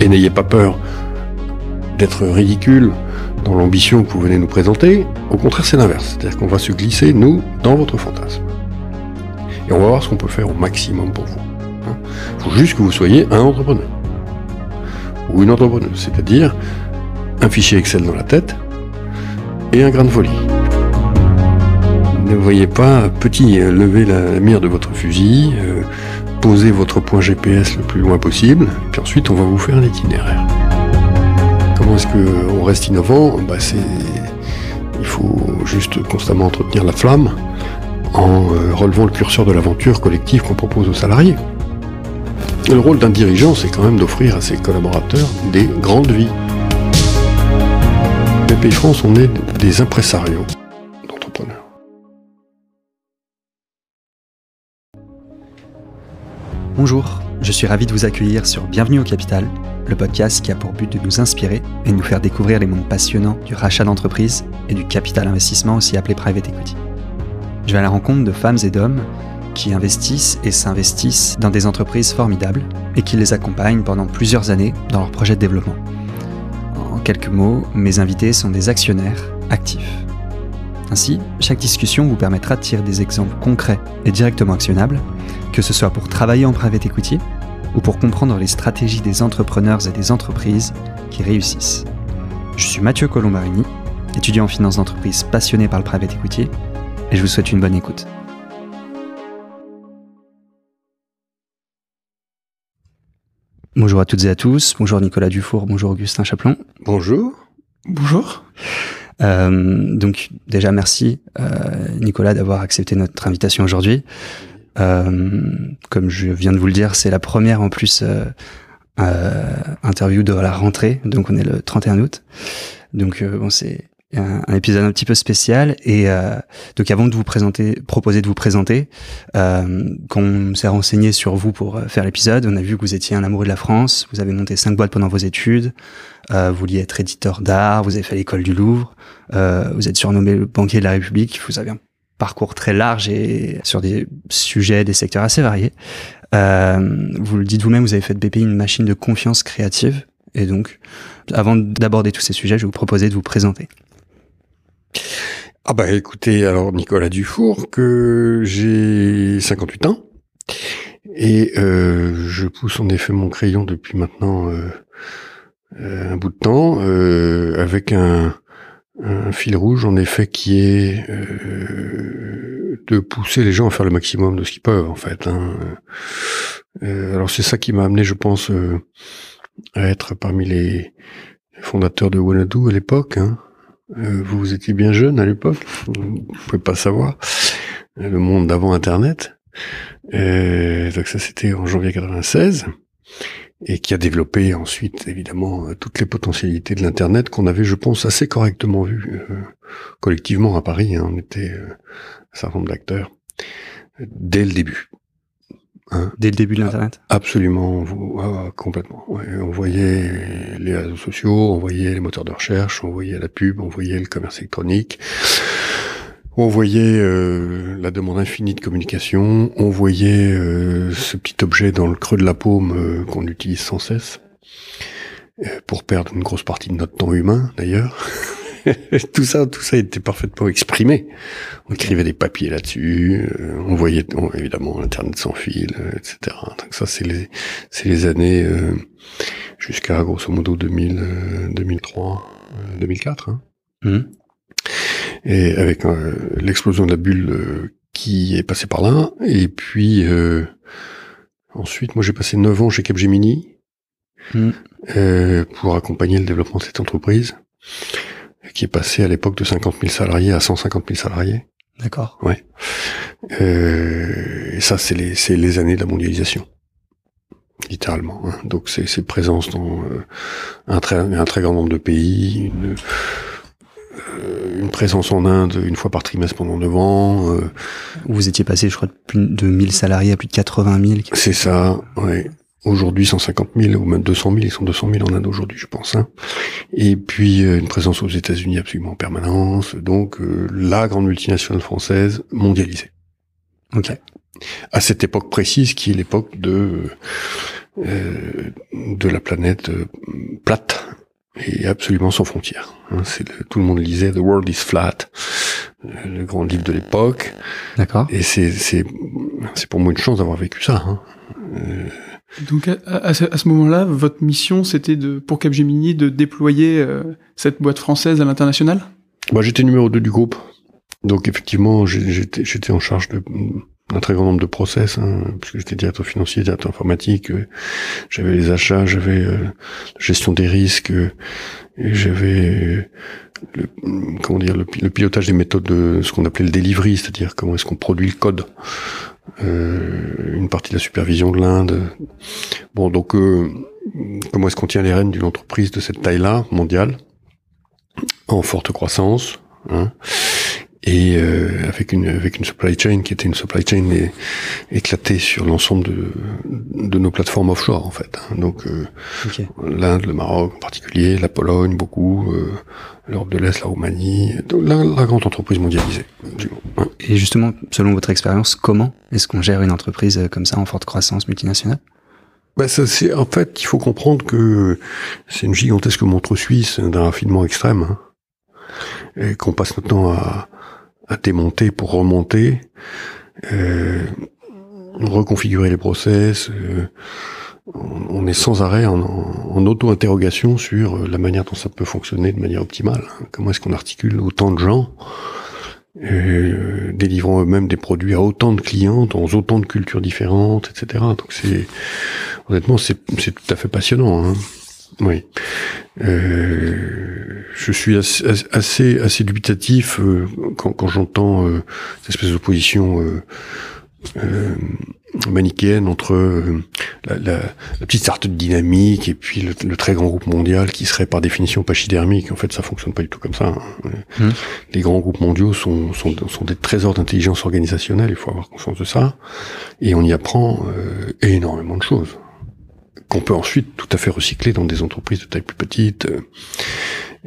Et n'ayez pas peur d'être ridicule dans l'ambition que vous venez nous présenter. Au contraire, c'est l'inverse. C'est-à-dire qu'on va se glisser, nous, dans votre fantasme. Et on va voir ce qu'on peut faire au maximum pour vous. Il hein. faut juste que vous soyez un entrepreneur. Ou une entrepreneuse. C'est-à-dire un fichier Excel dans la tête et un grain de folie. Ne voyez pas petit lever la mire de votre fusil, euh, poser votre point GPS le plus loin possible, puis ensuite on va vous faire un itinéraire. Comment est-ce qu'on reste innovant? Bah Il faut juste constamment entretenir la flamme en euh, relevant le curseur de l'aventure collective qu'on propose aux salariés. le rôle d'un dirigeant, c'est quand même d'offrir à ses collaborateurs des grandes vies. pays France, on est des impresarios Bonjour, je suis ravi de vous accueillir sur Bienvenue au Capital, le podcast qui a pour but de nous inspirer et de nous faire découvrir les mondes passionnants du rachat d'entreprise et du capital investissement aussi appelé private equity. Je vais à la rencontre de femmes et d'hommes qui investissent et s'investissent dans des entreprises formidables et qui les accompagnent pendant plusieurs années dans leur projet de développement. En quelques mots, mes invités sont des actionnaires actifs. Ainsi, chaque discussion vous permettra de tirer des exemples concrets et directement actionnables, que ce soit pour travailler en private equity ou pour comprendre les stratégies des entrepreneurs et des entreprises qui réussissent. Je suis Mathieu Colombarini, étudiant en finance d'entreprise passionné par le private equity et je vous souhaite une bonne écoute. Bonjour à toutes et à tous, bonjour Nicolas Dufour, bonjour Augustin Chaplon. Bonjour. Bonjour. Euh, donc déjà merci euh, Nicolas d'avoir accepté notre invitation aujourd'hui. Euh, comme je viens de vous le dire, c'est la première en plus interview de la rentrée, donc on est le 31 août. Donc bon c'est un, épisode un petit peu spécial et euh, donc avant de vous présenter, proposer de vous présenter, euh, qu'on s'est renseigné sur vous pour euh, faire l'épisode, on a vu que vous étiez un amoureux de la France, vous avez monté cinq boîtes pendant vos études, euh, vous vouliez être éditeur d'art, vous avez fait l'école du Louvre, euh, vous êtes surnommé le banquier de la République, vous avez un parcours très large et sur des sujets, des secteurs assez variés. Euh, vous le dites vous-même, vous avez fait de BPI une machine de confiance créative. Et donc, avant d'aborder tous ces sujets, je vais vous proposer de vous présenter. Ah bah écoutez, alors Nicolas Dufour, que j'ai 58 ans et euh, je pousse en effet mon crayon depuis maintenant euh, un bout de temps avec un, fil rouge en effet qui est de pousser les gens à faire le maximum de ce qu'ils peuvent en fait. Hein. alors c'est ça qui m'a amené, je pense, à être parmi les fondateurs de Wanadu à l'époque. Hein. Euh, vous étiez bien jeune à l'époque, vous pouvez pas savoir. Le monde d'avant Internet. Euh, donc ça c'était en janvier 96 et qui a développé ensuite évidemment toutes les potentialités de l'internet qu'on avait, je pense, assez correctement vu euh, collectivement à Paris. Hein, on était un certain nombre d'acteurs dès le début. Hein Dès le début de l'Internet Absolument, ah, complètement. on voyait les réseaux sociaux, on voyait les moteurs de recherche, on voyait la pub, on voyait le commerce électronique, on voyait euh, la demande infinie de communication, on voyait euh, ce petit objet dans le creux de la paume euh, qu'on utilise sans cesse, pour perdre une grosse partie de notre temps humain d'ailleurs. tout ça, tout ça était parfaitement exprimé. On écrivait des papiers là-dessus, euh, on voyait évidemment l'internet sans fil, euh, etc. Donc ça, c'est les, c'est les années euh, jusqu'à grosso modo 2000, 2003, 2004. Hein. Mmh. Et avec l'explosion de la bulle qui est passée par là, et puis ensuite, moi j'ai passé 9 ans chez Capgemini mmh. pour accompagner le développement de cette entreprise qui est passé à l'époque de 50 000 salariés à 150 000 salariés. D'accord. Ouais. Euh, et ça, c'est les, c'est les années de la mondialisation, littéralement. Hein. Donc, c'est, c'est présence dans euh, un très, un très grand nombre de pays, une, euh, une présence en Inde une fois par trimestre pendant 9 ans. Euh. Vous étiez passé, je crois, de plus de 1000 salariés à plus de 80 000. C'est ça, ouais. Aujourd'hui 150 000 ou même 200 000, ils sont 200 000 en Inde aujourd'hui, je pense. Hein. Et puis euh, une présence aux États-Unis absolument en permanence. Donc euh, la grande multinationale française mondialisée. Ok. À cette époque précise, qui est l'époque de euh, de la planète euh, plate et absolument sans frontières. Hein, c'est tout le monde lisait The World is Flat, le grand livre de l'époque. D'accord. Et c'est c'est c'est pour moi une chance d'avoir vécu ça. Hein. Euh... Donc à, à ce, moment-là, votre mission c'était de pour Capgemini de déployer euh, cette boîte française à l'international? Bah, j'étais numéro 2 du groupe. Donc effectivement, j'étais j'étais en charge de un très grand nombre de process, hein, puisque j'étais directeur financier, directeur informatique, euh, j'avais les achats, j'avais euh, la gestion des risques, euh, et j'avais le, comment dire le, pilotage des méthodes de ce qu'on appelait le delivery, c'est-à-dire comment est-ce qu'on produit le code, une partie de la supervision de l'Inde. Bon, donc comment est-ce qu'on tient les rênes d'une entreprise de cette taille-là, mondiale, en forte croissance. Hein, et euh, avec une avec une supply chain qui était une supply chain éclatée sur l'ensemble de, de nos plateformes offshore en fait. Hein. Donc euh, l'Inde, le Maroc en particulier, la Pologne beaucoup, euh, l'Europe de l'Est, la Roumanie, la, la, grande entreprise mondialisée. Hein. Et justement, selon votre expérience, comment est-ce qu'on gère une entreprise euh, comme ça en forte croissance multinationale? Bah ça, c'est en fait, il faut comprendre que c'est une gigantesque montre suisse d'un raffinement extrême, hein, et qu'on passe notre temps à, à démonter pour remonter, euh, reconfigurer les process. Euh, on est sans arrêt en, auto-interrogation sur la manière dont ça peut fonctionner de manière optimale. Comment est-ce qu'on articule autant de gens, euh, délivrant eux-mêmes des produits à autant de clients, dans autant de cultures différentes, etc. Donc c'est honnêtement c'est tout à fait passionnant. Hein. Oui. Euh, je suis assez, assez, assez dubitatif euh, quand, quand j'entends euh, cette espèce d'opposition euh, euh, manichéenne entre la, la, la, petite start dynamique et puis le, très grand groupe mondial qui serait par définition pachydermique. En fait, ça fonctionne pas du tout comme ça. Hein. Mmh. Les grands groupes mondiaux sont, sont, sont des trésors d'intelligence organisationnelle, il faut avoir conscience de ça. Et on y apprend énormément de choses qu'on peut ensuite tout à fait recycler dans des entreprises de taille plus petite. Euh,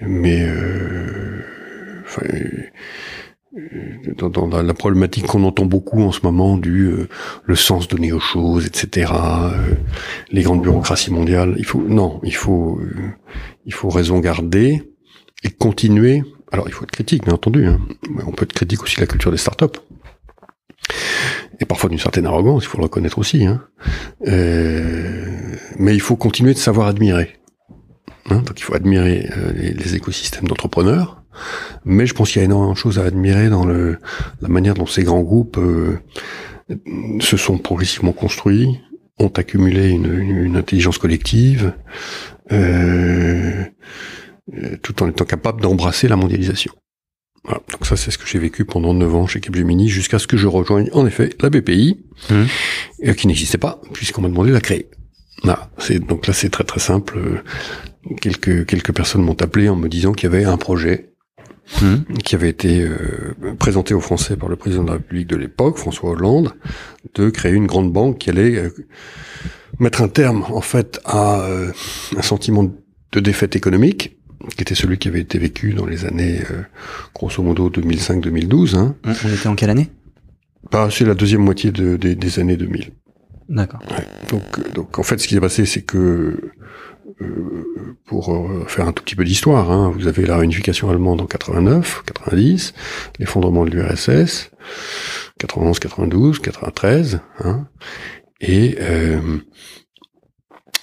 mais euh, dans, dans, la problématique qu'on entend beaucoup en ce moment du euh, le sens donné aux choses, etc. les grandes bureaucraties mondiales. Il faut non, il faut il faut raison garder et continuer. Alors il faut être critique, bien entendu. Hein. On peut être critique aussi de la culture des startups et parfois d'une certaine arrogance, il faut le reconnaître aussi. Hein. Euh, mais il faut continuer de savoir admirer. Hein. Donc il faut admirer euh, les, écosystèmes d'entrepreneurs, mais je pense qu'il y a énormément de choses à admirer dans le, la manière dont ces grands groupes euh, se sont progressivement construits, ont accumulé une, une, une intelligence collective, euh, tout en étant capables d'embrasser la mondialisation. Voilà, donc ça c'est ce que j'ai vécu pendant 9 ans chez Capgemini jusqu'à ce que je rejoigne en effet la BPI, mmh. euh, qui n'existait pas puisqu'on m'a demandé de la créer. Voilà, c'est donc là c'est très très simple. Quelques quelques personnes m'ont appelé en me disant qu'il y avait un projet mmh. qui avait été euh, présenté aux Français par le président de la République de l'époque, François Hollande, de créer une grande banque qui allait euh, mettre un terme en fait à euh, un sentiment de défaite économique qui était celui qui avait été vécu dans les années, euh, grosso modo, 2005-2012. Hein. On était en quelle année? Bah, C'est la deuxième moitié de, des années 2000. D'accord. Donc, donc, en fait, ce qui s'est passé, c'est que, euh, pour euh, faire un tout petit peu d'histoire, hein, vous avez la réunification allemande en 89, 90, l'effondrement de l'URSS, 91, 92, 93, hein, et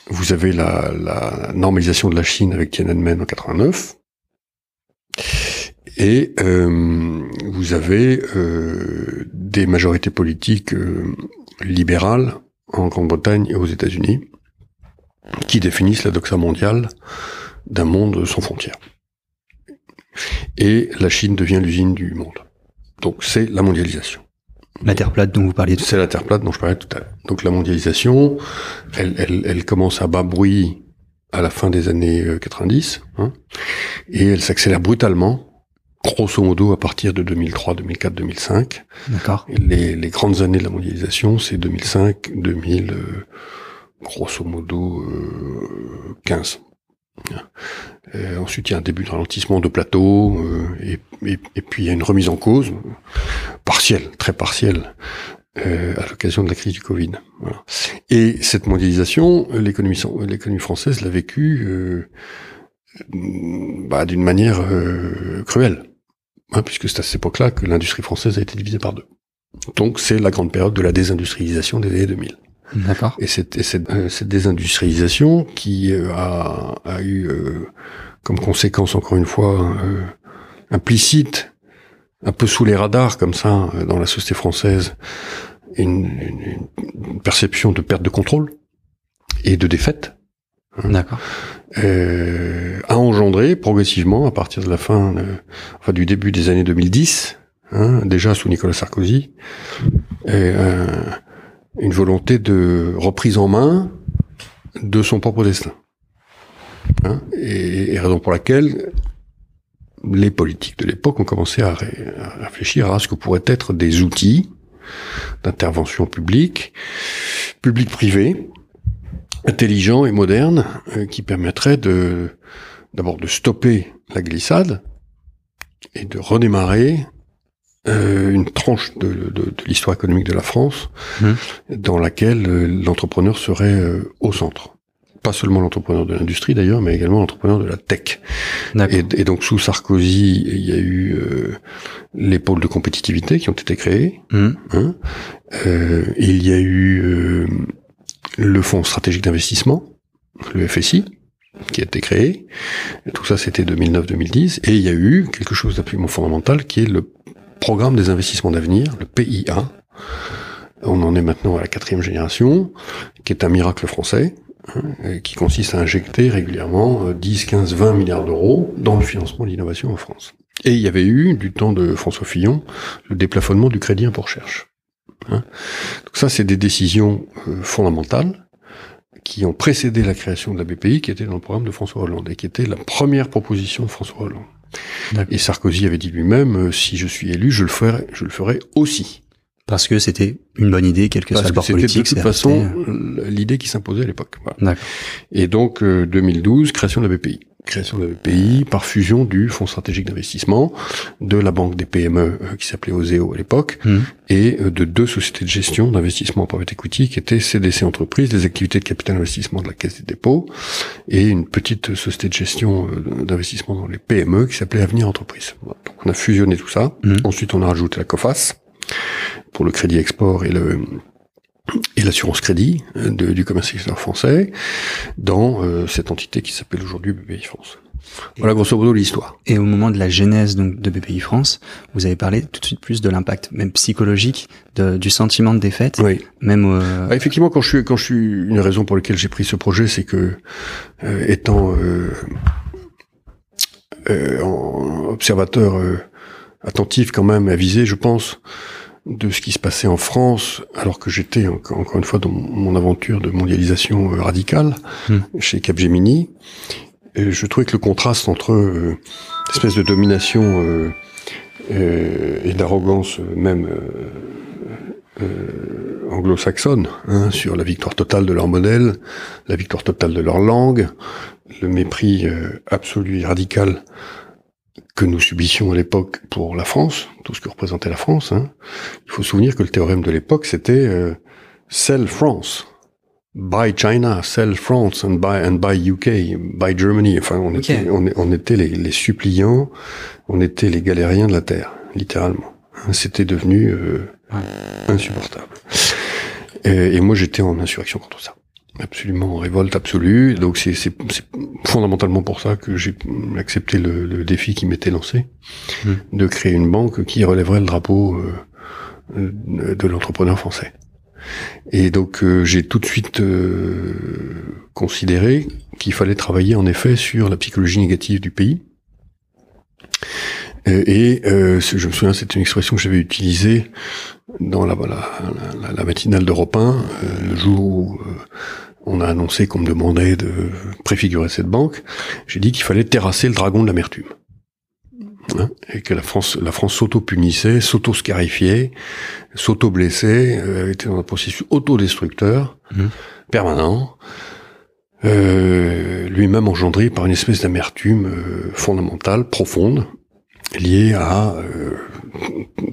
vous avez la, la, normalisation de la Chine avec Tiananmen en 89. Et euh, vous avez euh, des majorités politiques euh, libérales en Grande-Bretagne et aux États-Unis qui définissent la doxa mondiale d'un monde sans frontières. Et la Chine devient l'usine du monde. Donc c'est la mondialisation. La Terre plate dont vous parliez C'est la Terre plate dont je parlais tout à l'heure. Donc la mondialisation, elle, elle, elle, commence à bas bruit à la fin des années 90, euh, hein, et elle s'accélère brutalement, grosso modo à partir de 2003, 2004, 2005. D'accord. Les, les grandes années de la mondialisation, c'est 2005, 2000, euh, grosso modo euh, 15. Euh, ensuite, il y a un début de ralentissement de plateau, euh, et, puis il y a une remise en cause, partielle, très partielle, euh, à l'occasion de la crise du Covid. Voilà. Et cette mondialisation, l'économie, l'économie française l'a vécue euh, bah, d'une manière euh, cruelle, hein, puisque c'est à cette époque-là que l'industrie française a été divisée par deux. Donc c'est la grande période de la désindustrialisation des années 2000. D'accord. Et cette, cette, euh, cette désindustrialisation qui euh, a, a eu comme conséquence, encore une fois, implicite un peu sous les radars comme ça dans la société française une, une, perception de perte de contrôle et de défaite. Hein, D'accord. Euh, a engendré progressivement à partir de la fin, euh, enfin du début des années 2010, hein, déjà sous Nicolas Sarkozy, euh, une volonté de reprise en main de son propre destin. Hein, et, raison pour laquelle les politiques de l'époque ont commencé à, réfléchir à ce que pourraient être des outils d'intervention publique, public-privé, intelligents et modernes, euh, qui permettraient de d'abord de stopper la glissade et de redémarrer euh, une tranche de, de, de l'histoire économique de la France mmh. dans laquelle euh, l'entrepreneur serait au centre pas seulement l'entrepreneur de l'industrie d'ailleurs, mais également l'entrepreneur de la tech. Et, et, donc sous Sarkozy, il y a eu euh, les pôles de compétitivité qui ont été créés. Mmh. Hein euh, il y a eu euh, le Fonds stratégique d'investissement, le FSI, qui a été créé. Tout ça, c'était 2009-2010. Et il y a eu quelque chose d'absolument fondamental qui est le programme des investissements d'avenir, le PIA. On en est maintenant à la quatrième génération, qui est un miracle français, Hein, qui consiste à injecter régulièrement 10, 15, 20 milliards d'euros dans le financement de l'innovation en France. Et il y avait eu, du temps de François Fillon, le déplafonnement du crédit impôt recherche. Hein. Donc ça, c'est des décisions euh, fondamentales qui ont précédé la création de la BPI, qui était dans le programme de François Hollande, et qui était la première proposition de François Hollande. Et Sarkozy avait dit lui-même, euh, si je suis élu, je le ferai, je le ferai aussi parce que c'était une bonne idée, quel que soit le bord politique. de toute façon l'idée qui s'imposait à l'époque. Voilà. Et donc 2012, euh, création de la BPI. Création de la BPI par fusion du Fonds stratégique d'investissement, de la banque des PME euh, qui s'appelait Oseo à l'époque, mmh. et euh, de deux sociétés de gestion d'investissement en private equity qui étaient CDC Entreprises, les activités de capital investissement de la Caisse des dépôts, et une petite société de gestion d'investissement dans les PME qui s'appelait Avenir Entreprise. Donc on a fusionné tout ça. Mmh. Ensuite on a rajouté la COFAS pour le crédit export et le et l'assurance crédit euh, du commerce extérieur français dans euh, cette entité qui s'appelle aujourd'hui BPI France. Voilà grosso modo l'histoire. Et au moment de la genèse donc de BPI France, vous avez parlé tout de suite plus de l'impact même psychologique de, du sentiment de défaite. Oui. Même euh... ah, effectivement quand je suis quand je suis une raison pour laquelle j'ai pris ce projet, c'est que euh, étant observateur attentif quand même, avisé, je pense, de ce qui se passait en France, alors que j'étais encore une fois dans mon aventure de mondialisation euh, radicale hmm. chez Capgemini. Et je trouvais que le contraste entre euh, espèce de domination euh, euh et d'arrogance même anglo-saxonne hein, sur la victoire totale de leur modèle, la victoire totale de leur langue, le mépris absolu et radical que nous subissions à l'époque pour la France, tout ce que représentait la France. Hein. Il faut se souvenir que le théorème de l'époque, c'était euh, sell France, buy China, sell France and buy and buy UK, buy Germany. Enfin, on était, on, était les, les, suppliants, on était les galériens de la terre, littéralement. Hein, c'était devenu euh, insupportable. Et, et moi, j'étais en insurrection contre ça absolument en révolte absolue. Donc c'est fondamentalement pour ça que j'ai accepté le, le, défi qui m'était lancé, mmh. de créer une banque qui relèverait le drapeau euh, de l'entrepreneur français. Et donc euh, j'ai tout de suite euh, considéré qu'il fallait travailler en effet sur la psychologie négative du pays. Et, je me souviens, c'était une expression que j'avais utilisée dans la, la, la, la matinale d'Europe 1, le jour où on a annoncé qu'on me demandait de préfigurer cette banque, j'ai dit qu'il fallait terrasser le dragon de l'amertume. Hein, et que la France, la France s'auto-punissait, s'auto-scarifiait, s'auto-blessait, euh, était dans un processus autodestructeur, mmh. permanent, euh, lui-même engendré par une espèce d'amertume euh, fondamentale, profonde, liée à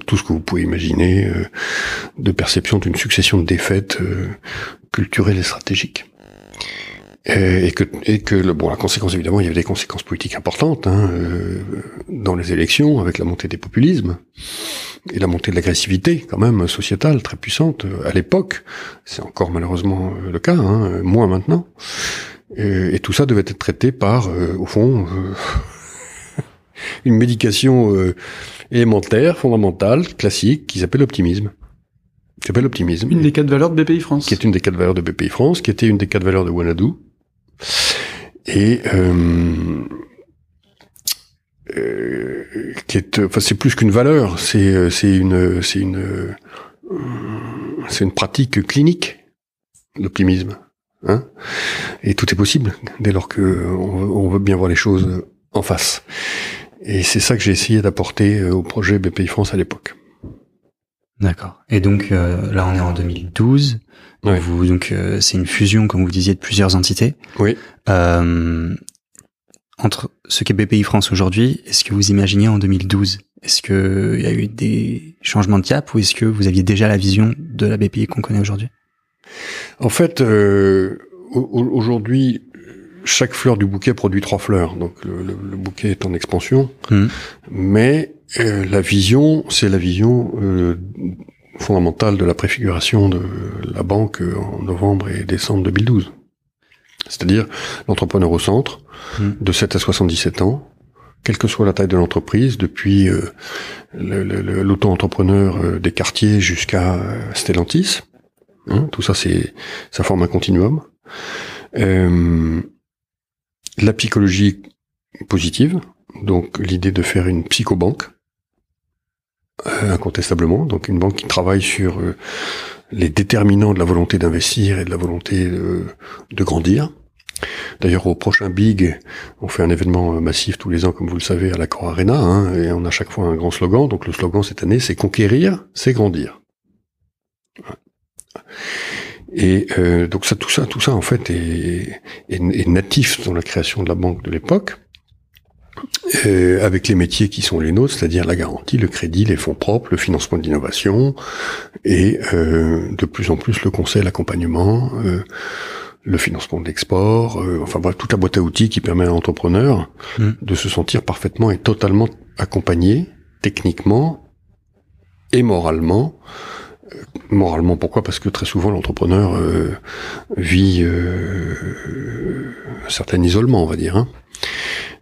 tout ce que vous pouvez imaginer de perception d'une succession de défaites culturelles et stratégiques. Et, que, et que le, bon, la conséquence évidemment, il y avait des conséquences politiques importantes hein, dans les élections, avec la montée des populismes et la montée de l'agressivité, quand même sociétale très puissante à l'époque. C'est encore malheureusement le cas, hein, moins maintenant. Et, tout ça devait être traité par, euh, au fond, euh, une médication euh, élémentaire, fondamentale, classique, qui s'appelle l'optimisme. Qui s'appelle l'optimisme. Une des quatre valeurs de BPI France. Qui est une des quatre valeurs de BPI France, qui était une des quatre valeurs de Wanadu. Et euh, qui est, enfin, c'est plus qu'une valeur, c'est c'est une c'est une c'est une pratique clinique, l'optimisme. Hein et tout est possible dès lors que on, veut bien voir les choses en face. Et c'est ça que j'ai essayé d'apporter euh, au projet BPI France à l'époque. D'accord. Et donc euh, là, on est en 2012. Vous, donc euh, c'est une fusion, comme vous disiez, de plusieurs entités. Oui. entre ce qu'est BPI France aujourd'hui et ce que vous imaginiez en 2012, est-ce qu'il y a eu des changements de cap ou est-ce que vous aviez déjà la vision de la BPI qu'on connaît aujourd'hui? En fait, euh, aujourd'hui, chaque fleur du bouquet produit trois fleurs. Donc le, bouquet est en expansion, hmm. mais euh, la vision, c'est la vision euh, fondamentale de la préfiguration de la banque en novembre et décembre 2012. C'est-à-dire l'entrepreneur au centre, hmm. de 7 à 77 ans, quelle que soit la taille de l'entreprise, depuis l'auto-entrepreneur des quartiers jusqu'à Stellantis, Hein, tout ça, c'est, ça forme un continuum. Euh, la psychologie positive, donc l'idée de faire une psychobanque, euh, incontestablement, donc une banque qui travaille sur euh, les déterminants de la volonté d'investir et de la volonté de, grandir. D'ailleurs, au prochain Big, on fait un événement massif tous les ans, comme vous le savez, à la Cor Arena, hein, et on a chaque fois un grand slogan. Donc le slogan cette année, c'est conquérir, c'est grandir. Et euh, donc ça, tout ça, tout ça en fait est, est, natif dans la création de la banque de l'époque, euh, avec les métiers qui sont les nôtres, c'est-à-dire la garantie, le crédit, les fonds propres, le financement de l'innovation, et euh, de plus en plus le conseil, l'accompagnement, euh, le financement de l'export, euh, enfin bref, toute la boîte à outils qui permet à l'entrepreneur mmh. de se sentir parfaitement et totalement accompagné, techniquement et moralement, moralement, pourquoi? Parce que très souvent l'entrepreneur euh, vit euh, un certain isolement, on va dire. Hein.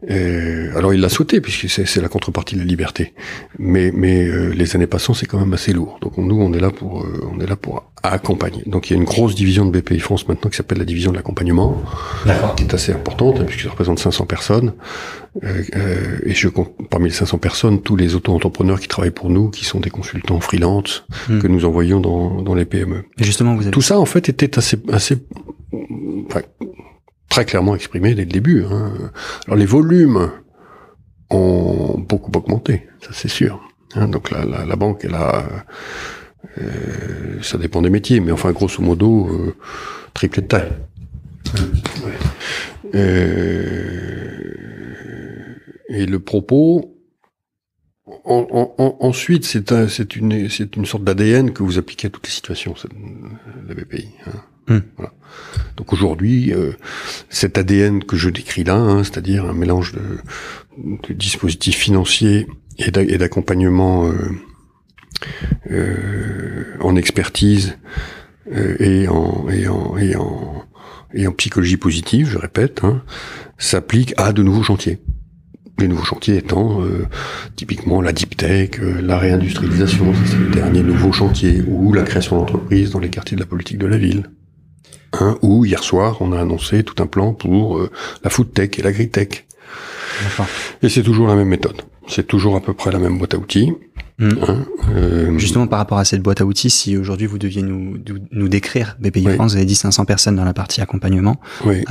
Euh, alors il l'a souhaité puisque c'est la contrepartie de la liberté. Mais mais euh, les années passant c'est quand même assez lourd. Donc nous on est là pour euh, on est là pour accompagner. Donc il y a une grosse division de BPI France maintenant qui s'appelle la division de l'accompagnement, qui est assez importante hein, puisque ça représente 500 personnes. et je compte parmi les 500 personnes tous les auto-entrepreneurs qui travaillent pour nous, qui sont des consultants freelance hmm. que nous envoyons dans dans les PME. Et justement vous avez... tout ça en fait était assez assez enfin, très clairement exprimé dès le début. Hein. Alors les volumes ont beaucoup augmenté, ça c'est sûr. Hein. donc la, la, la, banque, elle a, euh, ça dépend des métiers, mais enfin grosso modo, euh, triplé de taille. Euh, et le propos, en, ensuite, c'est un, une, une sorte d'ADN que vous appliquez à toutes les situations, la BPI. Hein. Hmm. Donc aujourd'hui, euh, cet ADN que je décris là, hein, c'est-à-dire un mélange de, dispositifs financiers et d'accompagnement euh, euh, en expertise et en psychologie positive, je répète, hein, s'applique à de nouveaux chantiers. Les nouveaux chantiers étant typiquement la deep tech, la réindustrialisation, c'est le dernier nouveau chantier, ou la création d'entreprises dans les quartiers de la politique de la ville. Hein, où hier soir on a annoncé tout un plan pour euh, la food tech et l'agri-tech. Et c'est toujours la même méthode. C'est toujours à peu près la même boîte à outils. Hmm. Hein, euh, Justement par rapport à cette boîte à outils, si aujourd'hui vous deviez nous, nous décrire BPI France, vous avez dit 500 personnes dans la partie accompagnement,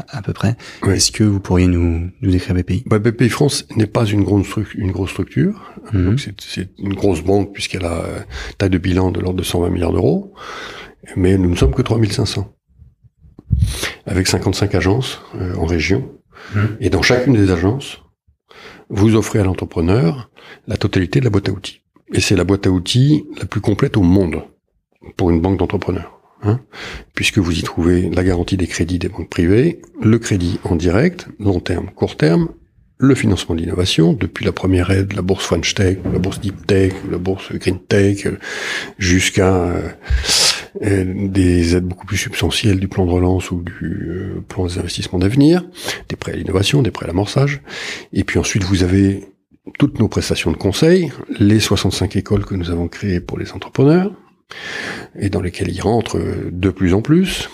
à, peu près. Est-ce que vous pourriez nous, nous décrire BPI bah, BPI France n'est pas une, grande une grosse structure. Hmm. C'est une grosse banque puisqu'elle a une taille de bilan de l'ordre de 120 milliards d'euros. Mais nous ne sommes que 3500 avec 55 agences euh, en région. Mmh. Et dans chacune des agences, vous offrez à l'entrepreneur la totalité de la boîte à outils. et c'est la boîte à outils la plus complète au monde pour une banque d'entrepreneurs. Hein, puisque vous y trouvez la garantie des crédits des banques privées, le crédit en direct, long terme, court terme, le financement de l'innovation, depuis la première aide, la bourse French Tech, la bourse Deep Tech, la bourse Green Tech, jusqu'à euh, des aides beaucoup plus substantielles du plan de relance ou du euh, plan des investissements d'avenir, des prêts à l'innovation, des prêts à l'amorçage. Et puis ensuite, vous avez toutes nos prestations de conseil, les 65 écoles que nous avons créées pour les entrepreneurs, et dans lesquels ils rentrent de plus en plus.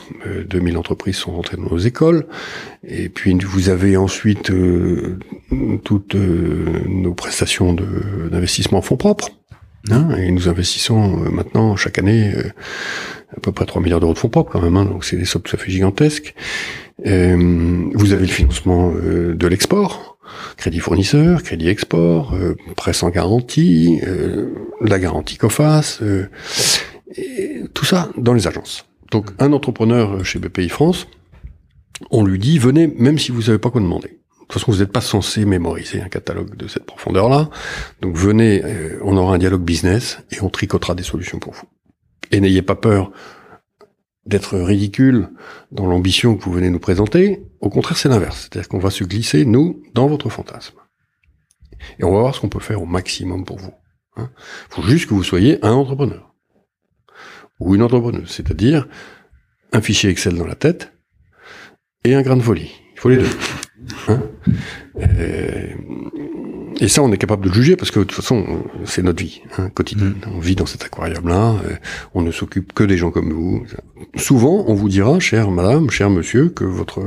2000 euh, entreprises sont rentrées dans nos écoles. Et puis vous avez ensuite euh, toutes nos prestations d'investissement en fonds propres. Hein, et nous investissons maintenant chaque année à peu près 3 milliards d'euros de fonds propres quand même, hein, donc c'est des sommes tout à fait gigantesques. vous avez le financement de l'export, crédit fournisseur, crédit export, euh, prêt sans garantie, la garantie COFAS, et tout ça dans les agences. Donc un entrepreneur chez BPI France, on lui dit venez même si vous savez pas quoi demander. De toute façon, vous n'êtes pas censé mémoriser un catalogue de cette profondeur-là. Donc venez, euh, on aura un dialogue business et on tricotera des solutions pour vous. Et n'ayez pas peur d'être ridicule dans l'ambition que vous venez nous présenter. Au contraire, c'est l'inverse. C'est-à-dire qu'on va se glisser, nous, dans votre fantasme. Et on va voir ce qu'on peut faire au maximum pour vous. Il hein. faut juste que vous soyez un entrepreneur ou une entrepreneuse, c'est-à-dire un fichier Excel dans la tête et un grain de folie. Il faut les deux. Hein euh, et ça, on est capable de le juger parce que de toute façon, c'est notre vie hein, quotidienne. Mm. On vit dans cet aquarium-là. Euh, on ne s'occupe que des gens comme vous. Souvent, on vous dira, chère madame, cher monsieur, que votre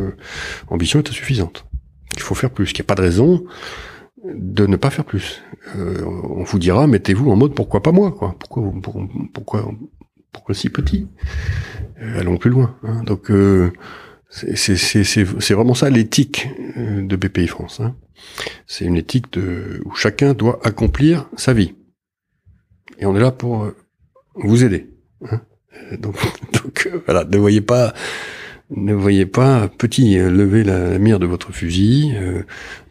ambition est insuffisante. Qu'il faut faire plus. Qu'il n'y a pas de raison de ne pas faire plus. Euh, on vous dira, mettez-vous en mode pourquoi pas moi, quoi? Pourquoi, pourquoi, pourquoi si petit? Euh, Allons plus loin. Hein. Donc euh, c'est vraiment ça l'éthique euh, de BPI France. Hein. C'est une éthique de, où chacun doit accomplir sa vie. Et on est là pour vous aider. Hein. Donc, donc voilà, ne voyez pas, ne voyez pas petit, levez la, mire de votre fusil,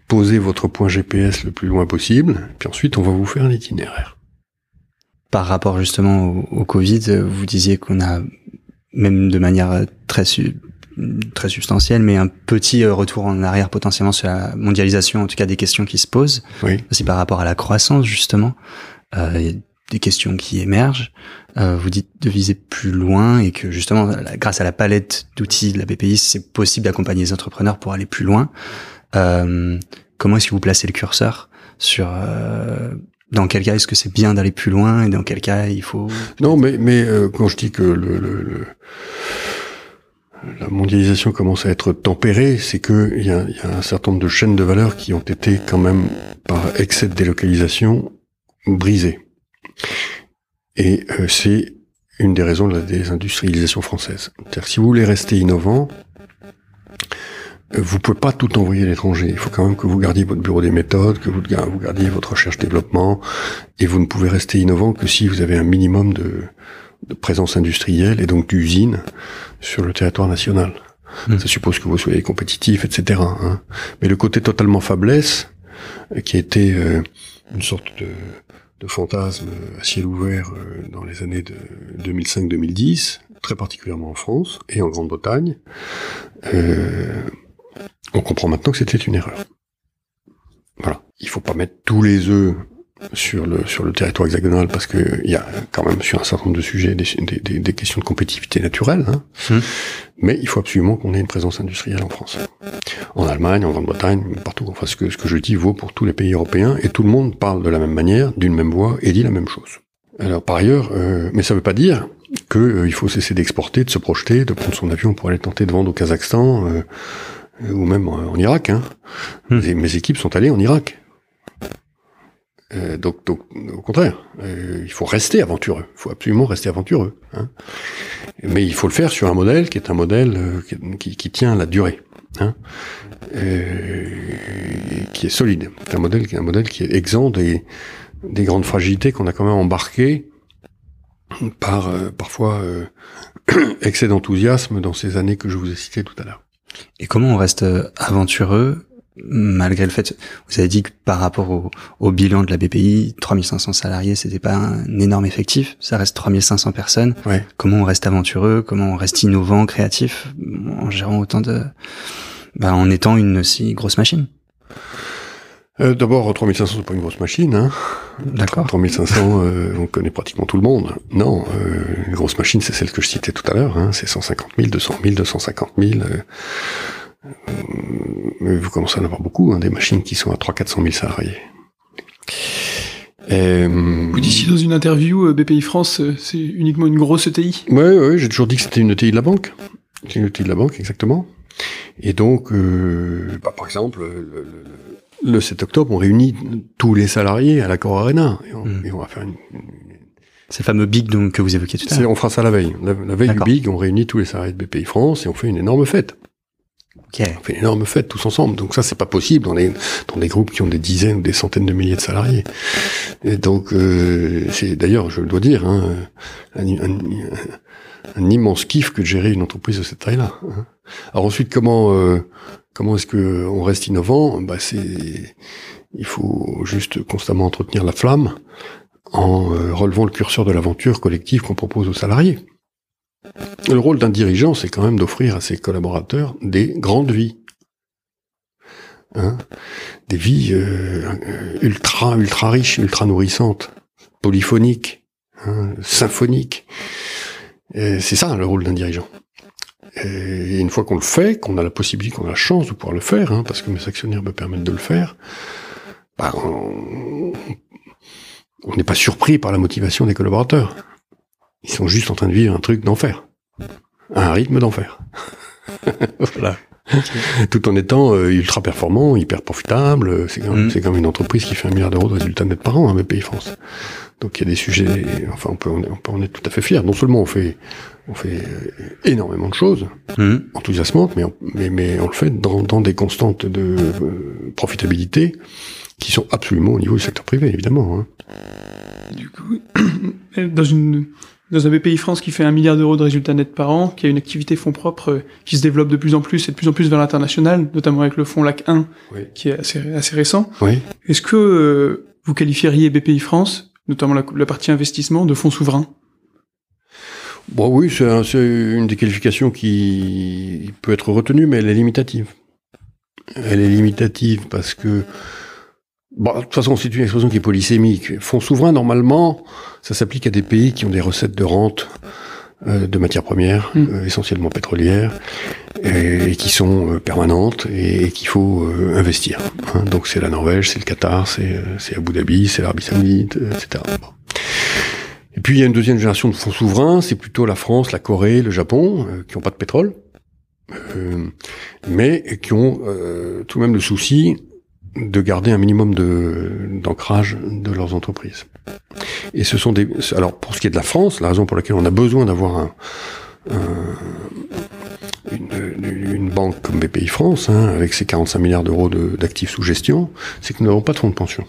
posez votre point GPS le plus loin possible, puis ensuite on va vous faire un itinéraire par rapport justement au, Covid, vous disiez qu'on a même de manière très très substantielle, mais un petit euh, retour en arrière potentiellement sur la mondialisation, en tout cas des questions qui se posent, oui. aussi par rapport à la croissance justement. Euh, y a des questions qui émergent. Euh, vous dites de viser plus loin et que justement, grâce à la palette d'outils de la BPI, c'est possible d'accompagner les entrepreneurs pour aller plus loin. Euh, comment est-ce que vous placez le curseur sur euh, dans quel cas est-ce que c'est bien d'aller plus loin et dans quel cas il faut Non, mais mais euh, quand je dis que le, le, la mondialisation commence à être tempérée, c'est que il y a, y a, un certain nombre de chaînes de valeur qui ont été quand même par excès de délocalisation brisées. Et euh, c'est une des raisons de la désindustrialisation française. C'est-à-dire si vous voulez rester innovant, vous pouvez pas tout envoyer à l'étranger. Il faut quand même que vous gardiez votre bureau des méthodes, que vous, gardiez votre recherche-développement, et vous ne pouvez rester innovant que si vous avez un minimum de, présence industrielle et donc d'usine sur le territoire national. Hmm. Ça suppose que vous soyez compétitif, etc. Hein. Mais le côté totalement faiblesse, euh, qui était euh, une sorte de, de, fantasme à ciel ouvert euh, dans les années de 2005-2010, très particulièrement en France et en Grande-Bretagne, euh, on comprend maintenant que c'était une erreur. Voilà. Il faut pas mettre tous les œufs sur le sur le territoire hexagonal parce que il y a quand même sur un certain nombre de sujets des, des, des questions de compétitivité naturelle, hein. Hum. mais il faut absolument qu'on ait une présence industrielle en France, en Allemagne, en Grande-Bretagne, partout. Enfin, ce que ce que je dis vaut pour tous les pays européens et tout le monde parle de la même manière, d'une même voix et dit la même chose. Alors par ailleurs, euh, mais ça veut pas dire que euh, faut cesser d'exporter, de se projeter, de prendre son avion pour aller tenter de vendre au Kazakhstan. Euh, euh, ou même en, Irak. Hein. Hmm. Mes, équipes sont allées en Irak. Euh, donc, donc, au contraire, euh, il faut rester aventureux. Il faut absolument rester aventureux. Hein. Mais il faut le faire sur un modèle qui est un modèle euh, qui, qui, tient la durée, hein, qui est solide. C'est un modèle qui est un modèle qui est exempt des, des grandes fragilités qu'on a quand même embarquées par parfois excès d'enthousiasme dans ces années que je vous ai citées tout à l'heure. Et comment on reste euh, aventureux malgré le fait, vous avez dit que par rapport au, au bilan de la BPI, 3500 salariés, c'était pas un énorme effectif, ça reste 3500 personnes. Ouais. Comment on reste aventureux, comment on reste innovant, créatif, en gérant autant de, bah, en étant une si grosse machine? Euh, D'abord, 3500, c'est pas une grosse machine. Hein. D'accord. 3500, euh, on connaît pratiquement tout le monde. Non, euh, une grosse machine, c'est celle que je citais tout à l'heure. Hein. C'est 150 000, 200 000, 250 000. Euh, euh, vous commencez à en avoir beaucoup, hein, des machines qui sont à 300 400 000 salariés. Et, Vous disiez dans une interview, euh, BPI France, euh, c'est uniquement une grosse ETI. Ouais, ouais, j'ai toujours dit que c'était une ETI de la banque. C'est une ETI de la banque, exactement. Et donc, euh, bah, par exemple, le, le- le 7 octobre, on réunit tous les salariés à l'accord Arena. Et on, Mm. et on va faire une, C'est le fameux big donc, que vous évoquiez tout à l'heure. on fera ça la veille. La, la veille du. Big, on réunit tous les salariés de BPI France et on fait une énorme fête. Ok. On fait une énorme fête tous ensemble. Donc ça, c'est pas possible dans des, dans groupes qui ont des dizaines ou des centaines de milliers de salariés. Et donc, euh, c'est d'ailleurs, je le dois dire, hein, un, un- un immense kiff que de gérer une entreprise de cette taille-là. hein. Alors ensuite, comment euh, comment est-ce que on reste innovant? Bah, c'est il faut juste constamment entretenir la flamme en euh, relevant le curseur de l'aventure collective qu'on propose aux salariés. Le rôle d'un dirigeant, c'est quand même d'offrir à ses collaborateurs des grandes vies. Hein des vies euh, ultra, ultra riches, ultra nourrissantes, polyphoniques, hein, symphoniques. C'est ça le rôle d'un dirigeant. Et une fois qu'on le fait, qu'on a la possibilité, qu'on a la chance de pouvoir le faire, hein, parce que mes actionnaires me permettent de le faire, bah, on n'est pas surpris par la motivation des collaborateurs. Ils sont juste en train de vivre un truc d'enfer. Un rythme d'enfer. voilà. Tout en étant euh, ultra performant, hyper profitable. euh, C'est quand, même- Mm. c'est quand même une entreprise qui fait un milliard d'euros de résultats nets par an, hein, BPI France. Donc il y a des sujets, enfin on peut, en- on peut en être tout à fait fier. Non seulement on fait, on fait euh, énormément de choses, Mhm. enthousiasmantes, mais on, mais, mais on le fait dans, dans des constantes de euh, profitabilité qui sont absolument au niveau du secteur privé, évidemment. Hein. Du coup, dans une dans un BPI France qui fait un milliard d'euros de résultats nets par an, qui a une activité fonds propres euh, qui se développe de plus en plus et de plus en plus vers l'international, notamment avec le fonds LAC 1 Oui. qui est assez, assez récent. Oui. Est-ce que euh, vous qualifieriez BPI France, notamment la, la partie investissement, de fonds souverains? Bon, oui, c'est un- c'est une des qualifications qui peut être retenue, mais elle est limitative. Elle est limitative parce que, bon, de toute façon, c'est une expression qui est polysémique. Fonds souverain, normalement, ça s'applique à des pays qui ont des recettes de rente euh, de matières premières, Mm. euh, essentiellement pétrolières, et, et qui sont euh, permanentes et, et qu'il faut euh, investir. hein. Donc c'est la Norvège, c'est le Qatar, c'est euh, Abu Dhabi, c'est l'Arabie Saoudite, euh, etc. Bon. Et puis il y a une deuxième génération de fonds souverains, c'est plutôt la France, la Corée, le Japon, euh, qui n'ont pas de pétrole, euh, mais qui ont euh, tout de même le souci de garder un minimum de d'ancrage de leurs entreprises. Et ce sont des alors pour ce qui est de la France, la raison pour laquelle on a besoin d'avoir un, un- une, banque comme BPI France, hein, avec ses 45 milliards d'euros de- d'actifs sous gestion, c'est que nous n'avons pas de fonds de pension.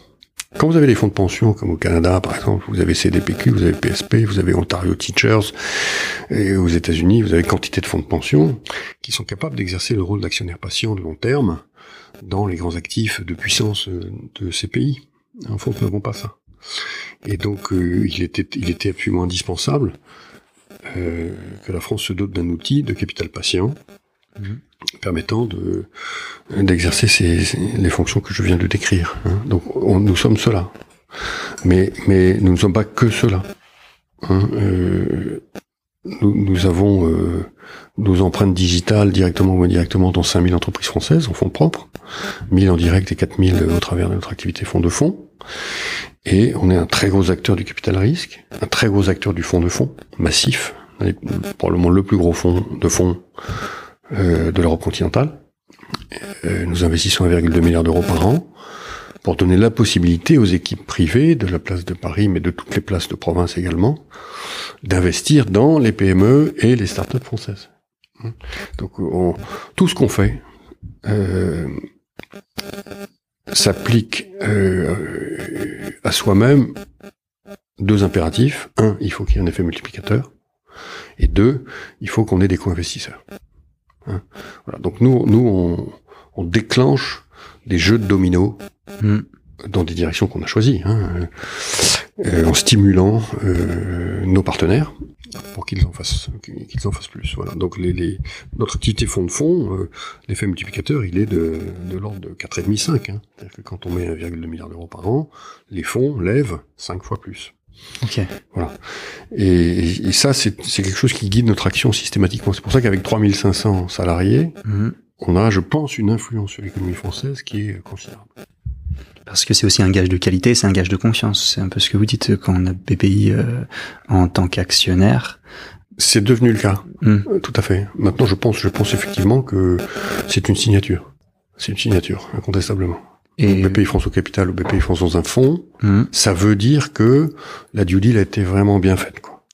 Quand vous avez des fonds de pension, comme au Canada par exemple, vous avez CDPQ, vous avez PSP, vous avez Ontario Teachers, et aux États-Unis, vous avez quantité de fonds de pension qui sont capables d'exercer le rôle d'actionnaire patient de long terme dans les grands actifs de puissance euh, de ces pays. En France, nous n'avons pas ça. Et donc, euh, il, était, il était absolument indispensable euh, que la France se dote d'un outil de capital patient Mhm. permettant de d'exercer ces, ces- les fonctions que je viens de décrire. hein. Donc, on- nous sommes cela. Mais, mais nous ne sommes pas que cela. hein. Euh, nous, nous avons euh, nos empreintes digitales directement ou indirectement dans 5000 entreprises françaises en fonds propres, 1000 en direct et 4000 au travers de notre activité fonds de fonds. Et on est un très gros acteur du capital risque, un très gros acteur du fonds de fonds, massif, est probablement le plus gros fonds de fonds euh, de l'Europe continentale. Euh, nous investissons 1,2 milliard d'euros par an pour donner la possibilité aux équipes privées de la place de Paris, mais de toutes les places de province également, d'investir dans les PME et les startups françaises. Donc on- tout ce qu'on fait euh, s'applique euh, à soi-même deux impératifs. Un, il faut qu'il y ait un effet multiplicateur. Et deux, il faut qu'on ait des co-investisseurs. Hein voilà. Donc nous, nous on, on déclenche des jeux de dominos Hmm. dans des directions qu'on a choisies, hein, euh, en stimulant euh, nos partenaires pour qu'ils en fassent qu'ils en fassent plus. Voilà. Donc les, les, notre activité fonds de fonds, euh, l'effet multiplicateur, il est de, de l'ordre de 4,5 5 hein. C'est-à-dire que quand on met 1,2 milliard d'euros par an, les fonds lèvent 5 fois plus. Ok. Voilà. Et, et ça, c'est c'est quelque chose qui guide notre action systématiquement. C'est pour ça qu'avec 3500 salariés, Hmm. On a, je pense, une influence sur l'économie française qui est considérable. Parce que c'est aussi un gage de qualité, c'est un gage de confiance. C'est un peu ce que vous dites quand on a BPI euh, en tant qu'actionnaire. C'est devenu le cas. Hmm. Euh, Tout à fait. Maintenant, je pense, je pense effectivement que c'est une signature. C'est une signature, incontestablement. Et BPI France au capital ou BPI France dans un fonds, Hmm. ça veut dire que la due deal a été vraiment bien faite, quoi.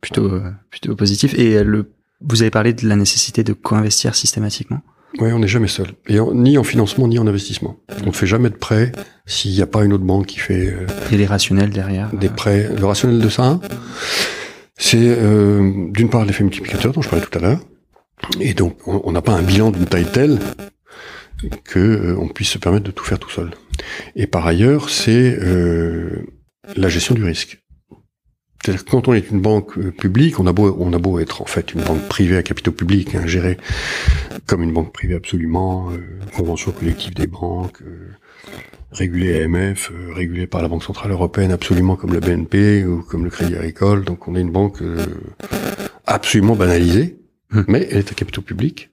plutôt euh, plutôt positif. Et le, vous avez parlé de la nécessité de co-investir systématiquement. Ouais, on n'est jamais seul. Et ni en financement, ni en investissement. On ne fait jamais de prêt s'il n'y a pas une autre banque qui fait euh, Et les rationnels derrière. des euh, prêts. Le rationnel de ça, c'est euh, d'une part l'effet multiplicateur dont je parlais tout à l'heure. Et donc, on n'a pas un bilan d'une taille telle que euh, on puisse se permettre de tout faire tout seul. Et par ailleurs, c'est la gestion du risque. C'est-à-dire que quand on est une banque euh, publique, on a beau, on a beau être en fait une banque privée à capitaux publics, hein, gérée comme une banque privée absolument, euh, convention collective des banques, euh, régulée AMF, euh, régulée par la Banque Centrale Européenne absolument comme la BNP ou comme le Crédit Agricole. Donc on est une banque euh, absolument banalisée, Hmm. mais elle est à capitaux publics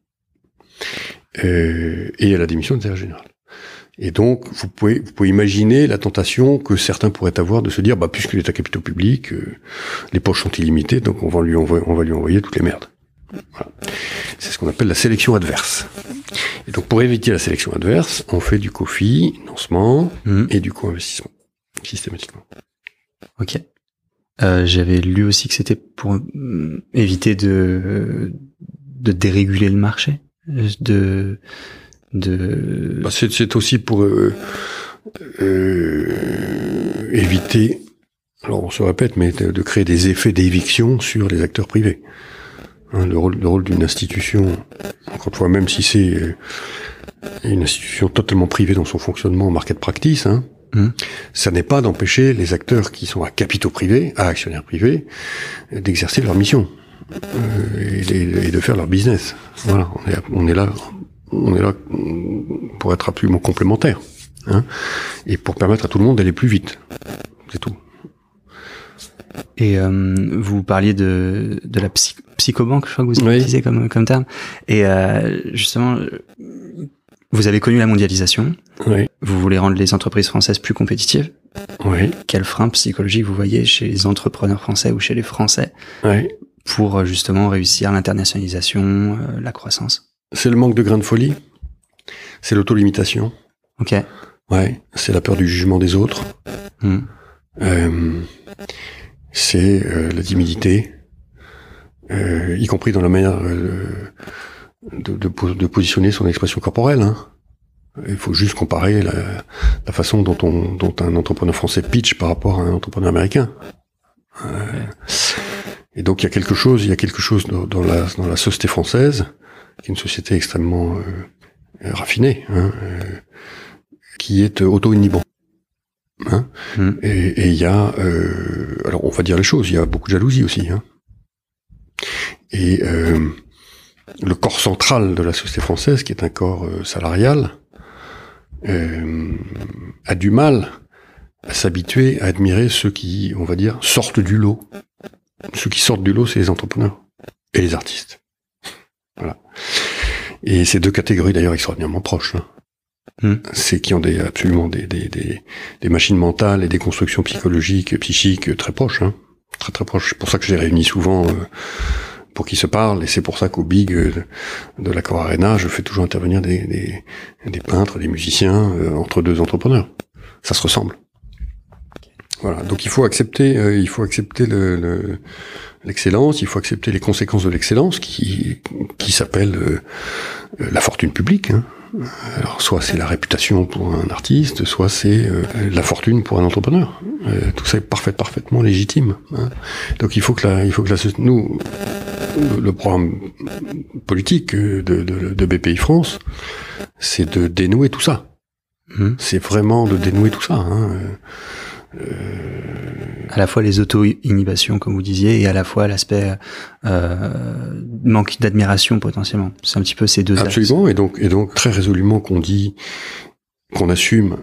euh, et elle a des missions d'intérêt général. Et donc, vous pouvez, vous pouvez imaginer la tentation que certains pourraient avoir de se dire, bah, puisqu'il est à capitaux publics, euh, les poches sont illimitées, donc on va lui envoyer, on va lui envoyer toutes les merdes. Voilà. C'est ce qu'on appelle la sélection adverse. Et donc, pour éviter la sélection adverse, on fait du co-fi, lancement hmm. et du co-investissement, systématiquement. Ok. Euh, J'avais lu aussi que c'était pour euh, éviter de de déréguler le marché, de de Bah, c'est, c'est aussi pour euh, euh, éviter, alors on se répète, mais de, de créer des effets d'éviction sur les acteurs privés. Hein, le rôle, le rôle d'une institution, encore une fois, même si c'est euh, une institution totalement privée dans son fonctionnement en market practice, hein, Mhm. ça n'est pas d'empêcher les acteurs qui sont à capitaux privés, à actionnaires privés, d'exercer leur mission euh, et, et- et de faire leur business. Voilà, on est, on est là, on est là pour être absolument complémentaires, hein, et pour permettre à tout le monde d'aller plus vite. C'est tout. Et euh, vous parliez de, de la psy- psychobanque, je crois que vous Oui. utilisez comme, comme terme. Et euh, justement, vous avez connu la mondialisation, Oui, vous voulez rendre les entreprises françaises plus compétitives. oui, Quel frein psychologique vous voyez chez les entrepreneurs français ou chez les Français oui. pour euh, justement réussir l'internationalisation, euh, la croissance? C'est le manque de grain de folie. C'est l'autolimitation. Ok. Ouais. C'est la peur du jugement des autres. Hmm. Euh, c'est euh, la timidité, euh, y compris dans la manière de, de, po- de positionner son expression corporelle. hein. Il faut juste comparer la, la façon dont, on, dont un entrepreneur français pitch par rapport à un entrepreneur américain. Euh, et donc il y a quelque chose, il y a quelque chose dans, dans la, dans la société française, qui est une société extrêmement euh, raffinée, hein, euh, qui est auto-inhibant. Hein Hmm. et il y a, euh, alors on va dire les choses, il y a beaucoup de jalousie aussi. Hein. Et euh, le corps central de la société française, qui est un corps euh, salarial, euh, a du mal à s'habituer à admirer ceux qui, on va dire, sortent du lot. Ceux qui sortent du lot, c'est les entrepreneurs et les artistes. Voilà. Et ces deux catégories d'ailleurs extraordinairement proches. hein. Hmm. C'est qui ont des, absolument des, des, des, des machines mentales et des constructions psychologiques et psychiques très proches. Hein. Très très proches. C'est pour ça que je les réunis souvent euh, pour qu'ils se parlent. Et c'est pour ça qu'au Big euh, de l'Accor Arena, je fais toujours intervenir des, des, des peintres, des musiciens euh, entre deux entrepreneurs. Ça se ressemble. Voilà. Donc il faut accepter, euh, il faut accepter le, le- l'excellence, il faut accepter les conséquences de l'excellence qui, qui s'appelle euh, euh, la fortune publique. hein. Alors soit c'est la réputation pour un artiste, soit c'est euh, la fortune pour un entrepreneur. Euh, tout ça est parfait, parfaitement légitime. hein. Donc il faut que la, il faut que la, nous, le programme politique de, de, de BPI France, c'est de dénouer tout ça. Mhm. C'est vraiment de dénouer tout ça. Hein. À la fois les auto-inhibations, comme vous disiez, et à la fois l'aspect euh, manque d'admiration potentiellement. C'est un petit peu ces deux axes. Absolument. Et donc, et donc très résolument qu'on dit qu'on assume